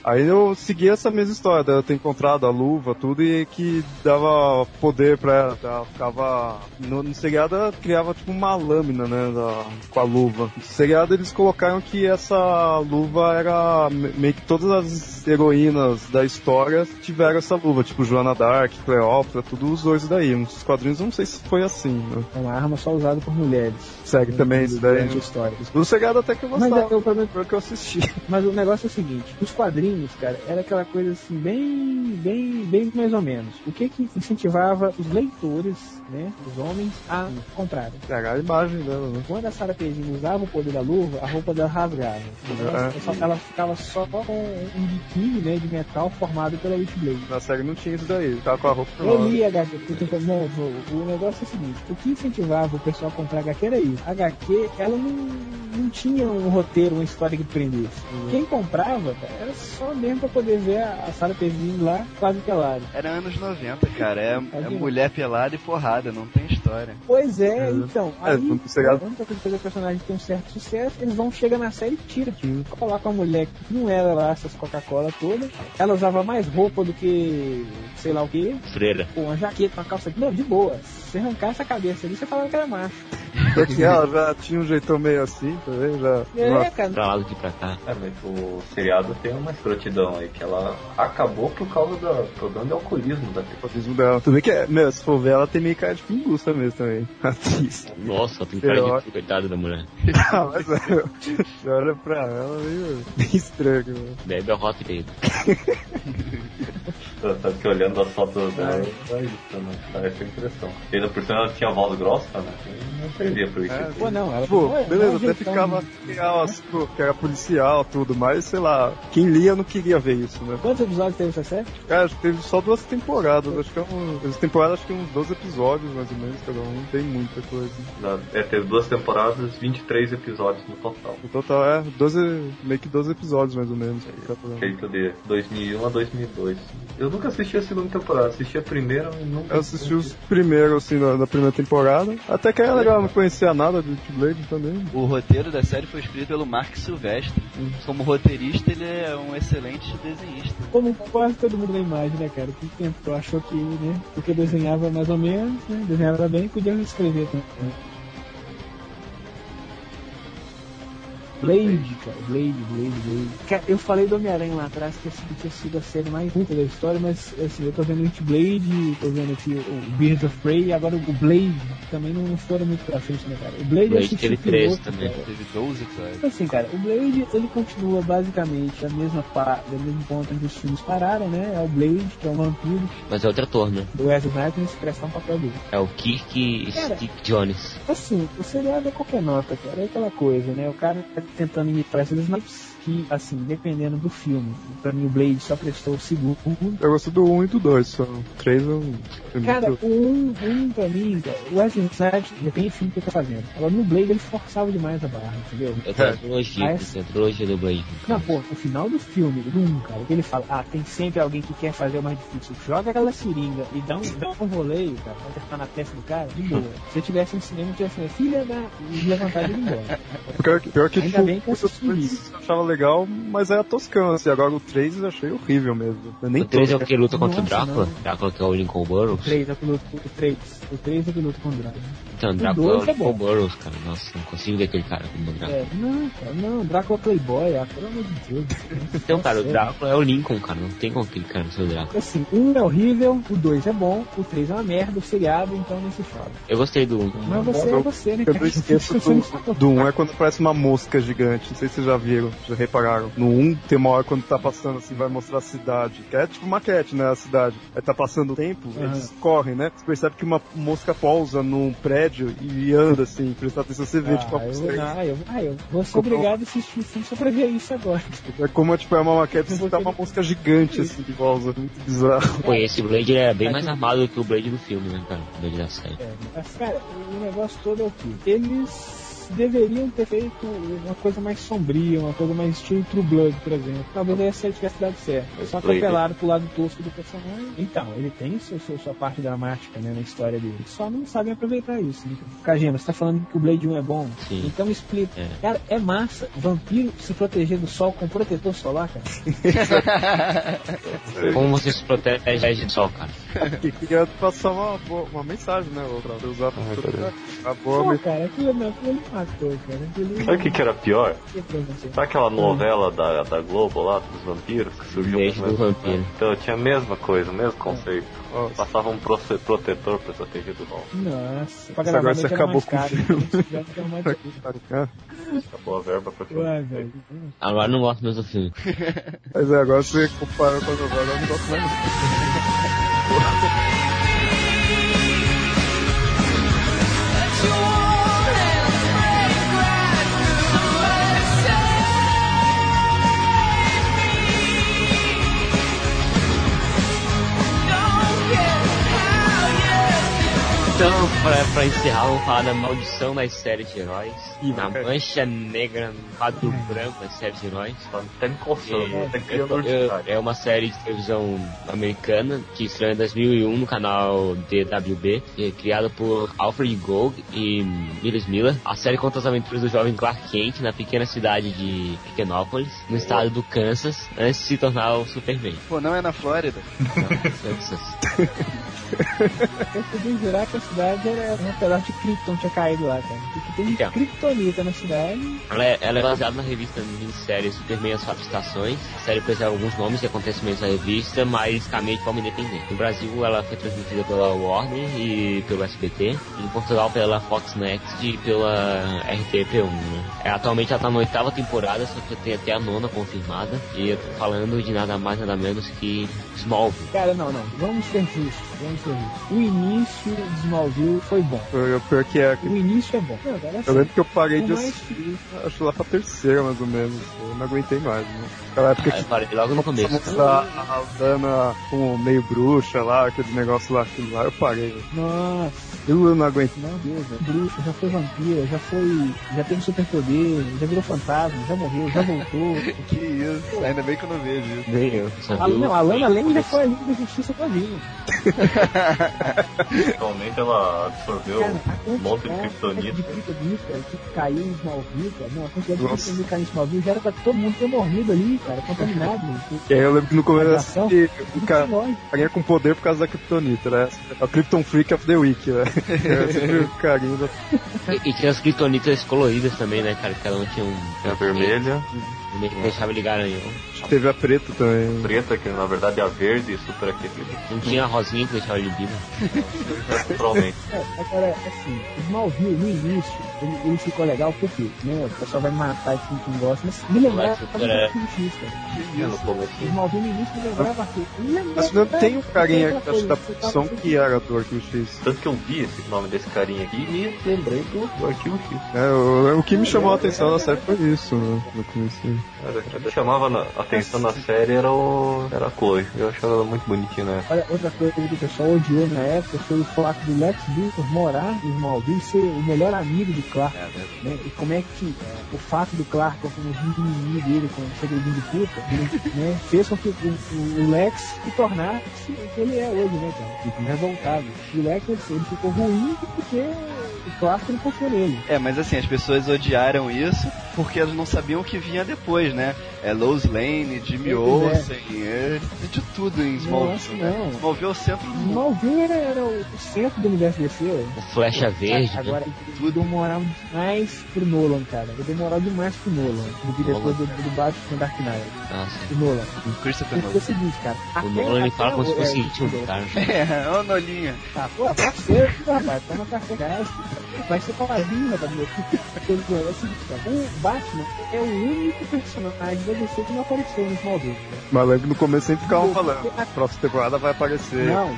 Aí eu segui essa mesma história dela ter encontrado a luva, tudo, e que dava poder pra ela. Ela ficava. No, no seriado ela criava tipo uma lâmina, né? da- com a luva. No seriado eles colocaram que essa luva era me- meio que todas as heroínas da história tiveram essa luva, tipo Joana Dark, Cleópatra, tudo os dois daí. Nos quadrinhos eu não sei se foi assim, né? É uma arma só usada por mulheres. Segue também isso daí. A história. Do seriado até que eu Mas, gostava. é, o problema- Foi o que eu assisti. mas o negócio é o seguinte, os quadrinhos, cara, era aquela coisa assim, bem, bem, bem mais ou menos. O que que incentivava os leitores, né, os homens, a comprarem? Pegar a imagem dela, né? Quando a Sarah Paulson usava o poder da luva, a roupa dela rasgava. Ela, É. só- ela ficava só com um biquíni né, de metal formado pela Witchblade. Na série não tinha isso daí, tava com a roupa Eu li HQ, porque, não, o, negócio é o seguinte, o que incentivava o pessoal a comprar HQ era isso. A HQ, ela não, não tinha um roteiro, uma história que prendesse. Quem comprava, era só mesmo pra poder ver a, a Sarah Paulson lá quase pelada. Era anos 90, cara. É, é Imagina. mulher pelada e porrada, não tem história. Pois é, então. É, Aí, a única coisa que faz o personagem ter um certo sucesso, eles vão chegar na série e tira. Coloca uma mulher que não era lá essas Coca-Cola todas. Ela usava mais roupa do que sei lá o que. Freira. Pô, uma jaqueta, uma calça. Não, de boa. Se arrancar essa cabeça ali, você falava que era macho. Ela já tinha um jeitão meio assim também, já. É, cara. Pra lá do que pra cá. É, mas o seriado tem uma escrotidão aí, que ela acabou por causa do problema de alcoolismo da Autismo dela. Tudo bem que, é, meu, se for ver, ela tem meio cara de pinguça mesmo também. Atriz. Nossa, tem cara Eu- de coitado da mulher. ah, mas é, você olha pra ela meio, meio estranho, mano. Bebe a rota dele. Tanto que olhando as fotos dela, dá isso, né? Dá essa impressão. E ainda por cima ela tinha voz grossa, né? Não perdia por isso. É, Pô, não, ela Pô, Pô, é beleza, até ficava legal, assim, pô, que era policial, tudo, mas sei lá, quem lia não queria ver isso, né? Quantos episódios teve essa série? Cara, acho que teve só duas temporadas, acho que é um, as temporadas acho que uns 12 episódios mais ou menos, cada um, não tem muita coisa. É, teve duas temporadas, 23 episódios no total. No total é 12, meio que 12 episódios mais ou menos. programa. Feito de 2001 a 2002. Eu nunca assisti a segunda temporada, assisti a primeira e nunca Eu assisti os primeiros, assim, na, na primeira temporada. Até que era legal, conhecia nada de Witchblade também. O roteiro da série foi escrito pelo Mark Silvestre. Como roteirista, ele é um excelente desenhista. Como quase todo mundo da imagem, né, cara? Que tentou, achou que, né? Porque desenhava mais ou menos, né? Desenhava bem, podia escrever também. Blade, cara, Blade, Blade, Blade. Cara, eu falei do Homem-Aranha lá atrás que assim, tinha sido a série mais curta da história, mas assim, eu tô vendo o Blade, tô vendo aqui o Birds of Prey e agora o Blade também não foram muito pra frente, né, cara? O Blade, Blade assisti teve o piloto, três também. cara. Teve 12 episódios. Assim, cara, o Blade, ele continua basicamente a mesma pá, da mesma ponto onde os filmes pararam, né? É o Blade, que é um vampiro, Mas é outro ator, né? do Wesley Snipes expressar um papel dele. É o Kirk Cara. Stick Jones. Assim, o seriado é qualquer nota, cara. É aquela coisa, né? O cara tá tentando imitar esses Snipes que, assim, dependendo do filme. Pra mim, o Blade só prestou o segundo. Eu gosto do 1 e do 2, só. O 3 eu. eu Cara, muito- o um, um pra mim, cara, o Wesley Snipes depende do filme que ele tá fazendo. Agora, no Blade, ele forçava demais a barra, entendeu? Eu tenho a trilogia, Ah, é? tem a trilogia do Blade. Não, pô, no final do filme, do 1, cara, que ele fala, ah, tem sempre alguém que quer fazer o mais difícil. Joga aquela seringa e dá um, dá um roleio, cara, pra acertar na testa do cara, de boa. Se eu tivesse no cinema, eu tivesse assim, filha da... e levantar ele embora. Pior que, pior que Ainda tipo, bem que eu assisti achava legal, mas era toscão, assim. Agora o 3 eu achei horrível mesmo. Eu nem O 3 é o que luta contra o Nossa, Drácula? não. Drácula que é o Lincoln O Burrows? 3 é o piloto, o 3, o 3 é o piloto com o Drácula. Então, o Drácula é o dois é Lincoln bom. Burrows, cara. Nossa, não consigo ver aquele cara como Drácula. É, não, cara, não, Drácula Playboy, ah, pelo amor de Deus. Então, cara, o. Drácula é o Lincoln, cara. Não tem como aquele cara ser o Drácula. Assim, um é horrível, o 2 é bom, o 3 é uma merda, o seriado, então nem se fala. Eu gostei do 1. Mas você é você, né, Eu cara? não esqueço do, do 1 é quando parece uma mosca gigante. Não sei se vocês já viram, já repararam. No 1 tem uma hora quando tá passando assim, vai mostrar a cidade. Que é tipo maquete, né? A cidade. Aí tá passando o tempo, Aham. eles correm, né? Você percebe que uma mosca pousa num prédio e anda assim. Prestar atenção, você vê, tipo, a Ah, eu, ah, eu, ah, eu vou ser obrigado a assistir o filme só pra ver isso agora. É como tipo, é uma maquete, assim, tá uma mosca gigante assim que pousa. Muito bizarro. Pô, esse Blade é bem mais armado do que o Blade do filme, né, cara? O Blade da série. É, mas, cara, o negócio todo é o quê? Eles deveriam ter feito uma coisa mais sombria, uma coisa mais estilo True Blood, por exemplo. Talvez aí a série tivesse dado certo. Só Blade. atropelaram pro lado tosco do personagem. Então, ele tem seu, seu- sua parte dramática né, na história dele. Só não sabem aproveitar isso. Né? Kajima, você tá falando que o Blade 1 é bom? Sim. Então me explica. É. Cara, é massa. Vampiro se proteger do sol com protetor solar, cara. Como você se protege do sol, cara? Que queria passar uma, boa- uma mensagem, né? Pra usar pra a boa Pô, mensagem. cara, aquilo não, aquilo ele matou, cara. Aquilo Sabe o que, que era pior? você? Sabe aquela novela da, da Globo lá, dos vampiros, que surgiu Beijo mais- do vampiro. Então tinha a mesma coisa, o mesmo conceito. Nossa. Passava um protetor pra proteger do sol. Nossa, agora você acabou com o filme. Arrumar tudo. Acabou a verba pra filme. Ué, velho. Agora eu não gosto mais do filme. Mas é, agora você compara com a novela, eu não gosto mais. 我。Então, pra, pra encerrar, vamos falar da maldição das séries de heróis. Ih, Na mancha negra, no quadro branco das séries de heróis. Tá me coçando, É, eu- criando é uma série de televisão americana que estreou em 2001 no canal DWB, é criada por Alfred Gold e Miles Miller. A série conta as aventuras do jovem Clark Kent na pequena cidade de Pequenópolis, no estado do Kansas, antes de se tornar o Superman. Pô, não é na Flórida? Kansas. Eu podia jurar que a cidade era um pedaço de Krypton tinha caído lá, cara. Porque tem Então. Kryptonita na cidade. Ela é, ela é baseada na revista minissérie Superman As Quatro Estações. A série preserva alguns nomes e acontecimentos da revista, mas caminha de forma independente. No Brasil, ela foi transmitida pela Warner e pelo SBT. Em Portugal, pela Fox Next e pela RTP1. Né? É, atualmente, ela tá na oitava temporada, só que tem até a nona confirmada. E eu tô falando de nada mais, nada menos que Smallville. Cara, não, não. Vamos ser justos. Vamos O início de Smallville foi bom. O pior que é. O início é bom. Não, Eu assim, lembro que eu parei por de mais assistir, acho lá pra terceira mais ou menos. Eu não aguentei mais, né? Aquela época Ah, eu que parei logo no começo. mostrar a Dana como meio bruxa lá, aquele negócio lá, aquilo lá, eu parei. velho. Nossa, Aquilo eu não aguentei. meu Deus, velho. Bruxa, já foi vampira, já foi. Já teve superpoder, já virou fantasma, já morreu, já voltou. Que isso, ainda bem que eu não vejo isso. Nem eu. A, o- não, a Lana Lang já foi a Liga da Justiça todinha. Atualmente ela absorveu Cara, um monte de de que caiu em Smallville. Não, a quantidade de Nossa. kryptonita que caiu em Smallville já era pra todo mundo ter morrido ali, cara, contaminado. E aí eu lembro que no começo assisti o cara carinha com poder por causa da Kryptonita, né? A Krypton Freak of the Week, né? É da... E, e tinha as criptonitas coloridas também, né, cara? Cada um tinha um. A vermelha, que deixava ele garanhão. Teve a preta também. preta, que na verdade é a verde e super aquecida. Não tinha a rosinha que deixava ele vivo. Naturalmente. É, agora, assim, Smallville no início, ele, ele ficou legal porque, né, o pessoal vai matar quem, quem gosta, mas me lembrava é- Arquivo X, cara. É, no começo. Smallville no início me lembrava lembrava- Mas não tem um carinha que acho da produção que era do Arquivo X. Tanto que eu vi esse nome desse carinha aqui e me lembrei do, do arquivo X. É, o, o que me chamou a atenção na série foi isso, né? No começo. O que chamava na- atenção na série era, o, era a Chloe. Eu achava ela muito bonitinha, né? Olha, outra coisa que o pessoal odiou na época foi o fato do Lex Luthor morar em Smallville ser o melhor amigo do Clark. né? E como é que é, o fato do Clark, como o inimigo dele, como segredinho de puta, né, fez com que o, o- o Lex se tornasse o que ele é hoje, né, cara? Revoltado. E o Lex, ele, ele ficou ruim porque o Clark não confiou nele. É, mas assim, as pessoas odiaram isso porque elas não sabiam o que vinha depois, né? É Lois Lane, Jimmy é. Olsen, é de tudo em Smallville. Né? não. Smallville é o centro do mundo. Smallville era, era o centro do universo DC. ó. O Flecha Verde. Agora, ele deu moral demais pro Nolan, cara. Ele deu moral demais pro Nolan, do diretor Nolan. do, do Batman Dark Knight. Nossa. O Nolan. Christopher Porque é o seguinte, cara. O até- Nolan ele fala como se o- fosse é, íntimo, cara. É, ô Nolinha. Tá, pô, parceiro, rapaz, toma café gás. Vai ser sozinho, rapaz. É o seguinte, cara, o Batman é o único personagem da DC que não apareceu no Smallville. né? Mas lembro que no começo sempre ficavam falando. Próxima temporada vai aparecer. Não.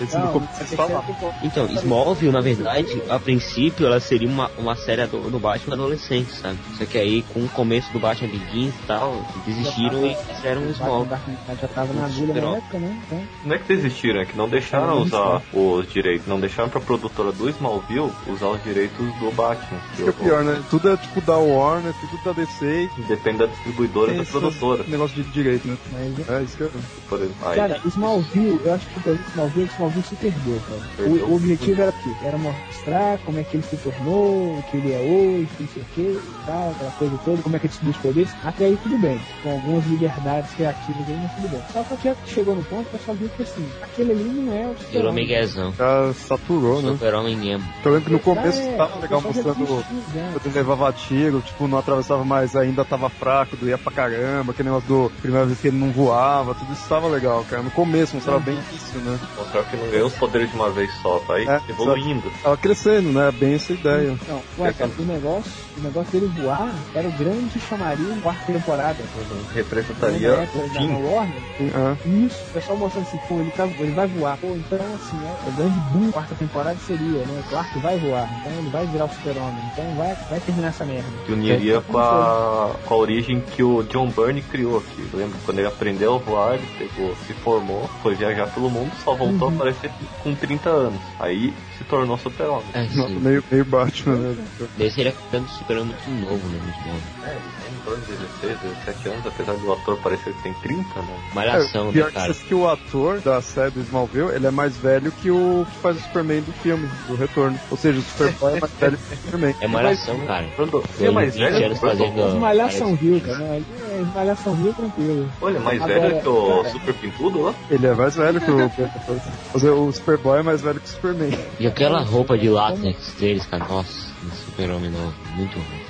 Mas Não, começo eles falavam. Então, Smallville, na verdade, a princípio ela seria uma, uma série do, do Batman adolescente, sabe? Só que aí, com o começo do Batman Begins e tal, desistiram e fizeram um O Smallville. Já tava na agulha na época, né? Então, Não é que desistiram, é que não deixaram usar os direitos, não deixaram pra produtora do Smallville usar os direitos do Batman. Isso que é pior, né? Tudo é tipo da Warner, tudo da DC. Depende da distribuidora e da Esse produtora. Negócio de direito, né? mas É isso que eu. Por exemplo, aí, Cara, Smallville, eu acho que o projeto Smallville, Smallville se perdeu, cara. Perdeu. O, o objetivo era o quê? Era mostrar como é que ele se tornou, o que ele é hoje, não sei o quê, e tal, aquela coisa toda, como é que ele subiu os poderes. Até aí tudo bem, com algumas liberdades criativas aí, mas tudo bem. Só que aqui chegou no ponto, o pessoal viu que assim, aquele ali não é o Virou super-homem. miguezão. Já saturou, né? Super-Homem mesmo. Eu lembro que no começo É, tava legal mostrando quando ele levava tiro, tipo, não atravessava mais, ainda tava fraco, doía pra caramba, aquele negócio do primeira vez que ele não voava, tudo isso tava legal, cara. No começo mostrava bem isso, né? mostrar que não ganhou os poderes de uma vez só, vai É, evoluindo. Tava crescendo, né? Bem essa ideia. Não, ué, cara, o negócio, o negócio dele voar era o grande chamariz da quarta temporada. Na Representaria época, o da. Warner, É. Isso, o pessoal mostrando assim, pô, ele, tá, ele vai voar. Pô, então assim, é, o grande boom da quarta temporada seria, né? Claro que vai voar, então ele vai virar o super-homem, então vai, vai terminar essa merda. Que uniria com a, com a origem que o John Byrne criou aqui. Lembra? Quando ele aprendeu a voar, ele pegou, se formou, foi viajar pelo mundo, só voltou Uhum. a aparecer com 30 anos. Aí se tornou super-homem. É, Nossa, meio, meio Batman, né? Daí seria ficando Super-Homem muito novo, né? Muito novo. É, torno de 16, 17 anos, apesar do ator parecer que tem 30, né? Malhação, É, pior né, que cara? que o ator da série do Smallville, ele é mais velho que o que faz o Superman do filme, do Retorno. Ou seja, o Superboy é mais velho que o Superman. É malhação, cara. Quando, Ele é mais 20 velho que fazendo- Esmalhação viu, cara. né? É, Esmalhação viu tranquilo. Olha, mais Agora, velho que o cara, Super Pintudo lá? Ele é mais velho que o o Superboy é mais velho que o Superman. E aquela roupa de látex deles, cara, nossa, um super-homem novo, muito ruim.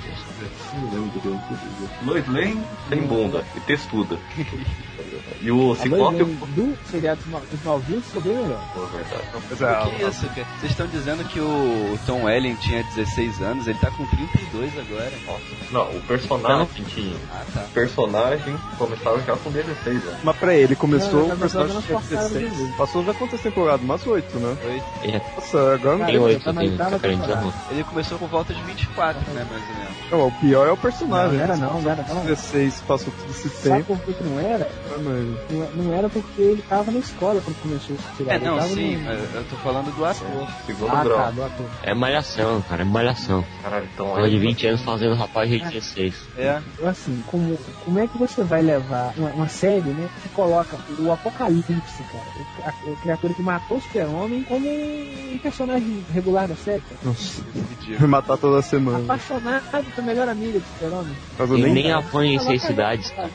Lois Lane tem bunda e textuda. E o. Lane do seriado Small- Smallville ficou bem melhor. Pô, verdade. Mas é, Que isso, cara? Vocês estão dizendo que o Tom Welling tinha 16 anos, ele tá com 32 agora. Não, o personagem tinha. Ah, tá. O personagem começava já com 16 anos. Mas pra ele, começou Não, o personagem cortaram 16. dele. Passou já quantas temporadas? Umas 8, né? Ele já Nossa, agora não tem Cara, oito, eu tem, tava tá. Ele começou com volta de 24, né, mais ou menos. Não, o pior é o Não, personagem. não era não, não era não. 16 passou todo esse Sabe tempo. por que não era? mas- Não, não era porque ele tava na escola quando começou esse É, seriado. não, sim, no- mas eu tô falando do ator. Segundo Ah, grau. tá, do ator. É malhação, cara, é malhação. Caralho, então Pessoa de 20 anos fazendo rapaz de 16. É, assim, como, como é que você vai levar uma, uma série, né, que coloca o Apocalipse, cara, o, a, a criatura que matou o super-homem, como um personagem regular da série, cara. Nossa, vai matar toda semana. Apaixonado pela melhor amiga do super-homem. Ele nem... nem apanha em seis cidades, cara.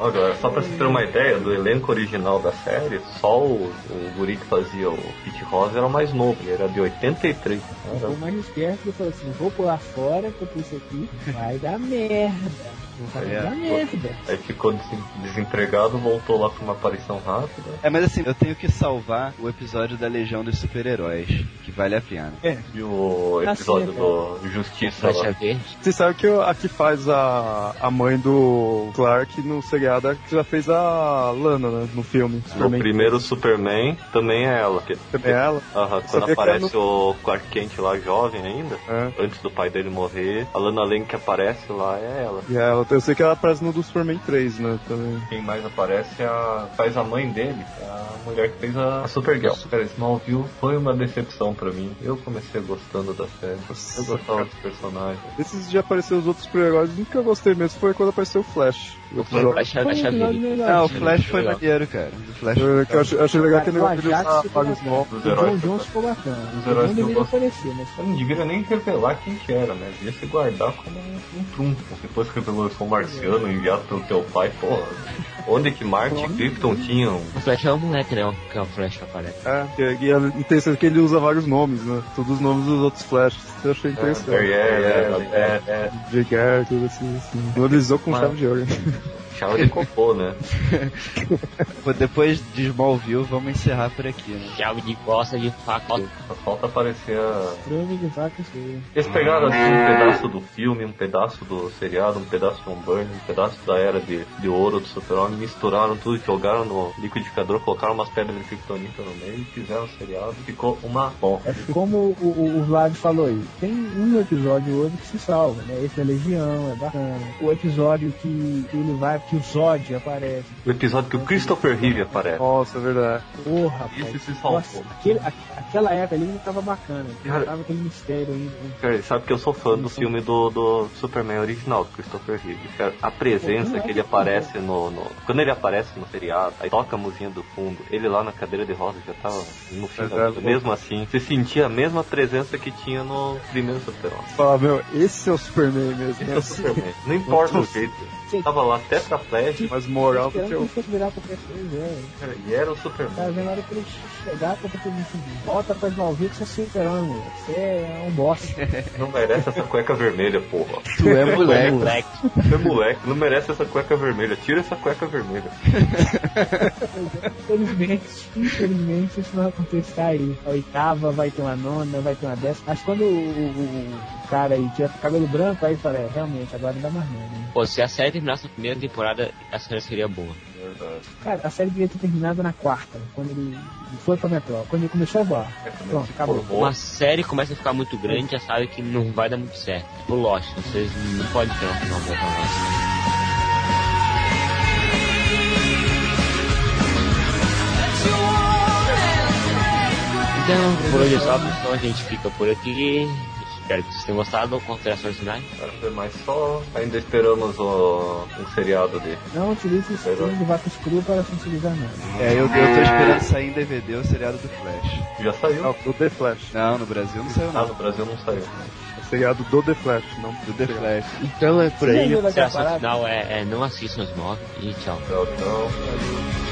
Ó, galera, só pra você ter uma ideia do elenco original da série, só o, o guri que fazia o Pete Rosa era o mais novo, ele era de 83. Eu fui mais esperto falou assim, vou pular fora, porque isso aqui vai dar merda. Vai É, pô. Aí ficou des- desempregado, voltou lá pra uma aparição rápida. É, mas assim, eu tenho que salvar o episódio da Legião dos Super-Heróis, que vale a pena. E o episódio do Justiça Flecha lá. Você sabe que a que faz a, a mãe do Clark no seriado é que já fez a Lana, né? No filme. No Superman. primeiro Superman também é ela. Que, Também é ela? Aham, quando que aparece ela o Clark Kent lá jovem ainda, É. antes do pai dele morrer, a Lana Lang que aparece lá é ela. E ela, eu sei que ela aparece no do Superman 3, né? Também. Quem mais aparece é a, faz a mãe dele, é a mulher que fez a, a Supergirl. Cara, Smallville foi uma decepção pra mim. Eu comecei gostando da série. Eu gostava dos personagens. Esses de aparecer os outros super-heróis, eu gostei mesmo foi quando apareceu o Flash. O um melhor. Ah, o Flash foi maneiro, cara. O Flash Eu, eu achei, eu achei legal que ele O não ele Ajax usar vários bacana. novos. Dos O heróis John ficou- Jones ficou bacana. Ele heróis não deveria aparecer, mas não deveria nem revelar quem que era, né? Devia se guardar como um, um trunfo. Depois que revelou que um marciano enviado pelo teu pai, porra. Onde que Marte e Krypton tinham? O Flash é o moleque, né? Que é o Flash que aparece. É, que- e a intenção é que ele usa vários nomes, né? Todos os nomes dos outros Flashes. Eu achei interessante. É, é, é, é, é. Garrett, tudo assim, assim. Valorizou com chave de ouro. Chave de cocô, né? Pô, Depois de Smallville, vamos encerrar por aqui, né? Chave de costa de faca. Só falta aparecer a... Trame de vaca feia. Eles pegaram assim um pedaço do filme, um pedaço do seriado, um pedaço do Burn, um pedaço da era de, de ouro do Super-Homem, misturaram tudo, jogaram no liquidificador, colocaram umas pedras de kryptonita no meio, fizeram o seriado, ficou uma bom. É como o, o, o Vlad falou aí, tem um episódio outro que se salva, né? Esse da Legião, é bacana. O episódio que ele vai, que o Zod aparece. O episódio que o Christopher Reeve aparece. Nossa, é verdade. Porra, rapaz. Isso se salvou. Nossa, aquele, a- aquela época ali não tava bacana. Cara- Tava aquele mistério ainda. né? Cara, sabe que eu sou fã do filme do, do Superman original, do Christopher Reeve. Cara, a presença que ele aparece no, no- Quando ele aparece no seriado, aí toca a musiquinha do fundo, ele lá na cadeira de rodas já tava no fim da É, vida. é, Mesmo assim, você sentia a mesma presença que tinha no primeiro Super-Homem. Fala, meu, esse é o Superman mesmo. Esse né? é o Superman. Não importa o jeito. Sim. Tava lá tetraplégico, Mas moral do que ele eu. fosse virar qualquer coisa, é. cara, e era o Tá Superman. vendo a hora que ele chegar pra ter que volta pra Smallville que você é super-homem. Você é um bosta. Não merece essa cueca vermelha, porra. Tu é moleque. Moleque. Você é moleque, não merece essa cueca vermelha. Tira essa cueca vermelha. Infelizmente, infelizmente isso vai acontecer aí. A oitava vai ter uma nona, vai ter uma décima. Mas quando o, o- o cara aí tiver cabelo branco, aí fala, é, realmente, agora não dá mais não, né? Pô, se a série terminasse na primeira temporada, a série seria boa. Cara, a série devia ter terminado na quarta, quando ele foi pra Metrópole, quando ele começou a voar. Pronto, acabou. Uma série começa a ficar muito grande, já sabe que não vai dar muito certo. Tipo Lost, vocês não podem ter um final bom pra Lost. Então, por hoje é só, pessoal, a gente fica por aqui. Espero que vocês tenham gostado. Considerações finais? Foi mais só. Ainda esperamos o, um seriado de. Não utilize esse filme de vacas cru para sensibilizar nada. É, eu, eu tô esperando sair em DVD o seriado do Flash. Já saiu? Não, do The Flash. Não, no Brasil não saiu Ah, não. no Brasil não saiu. O seriado do The Flash, não Do The Flash. Então é por aí. A consideração final é, é não assistam os móveis e tchau. Tchau, tchau.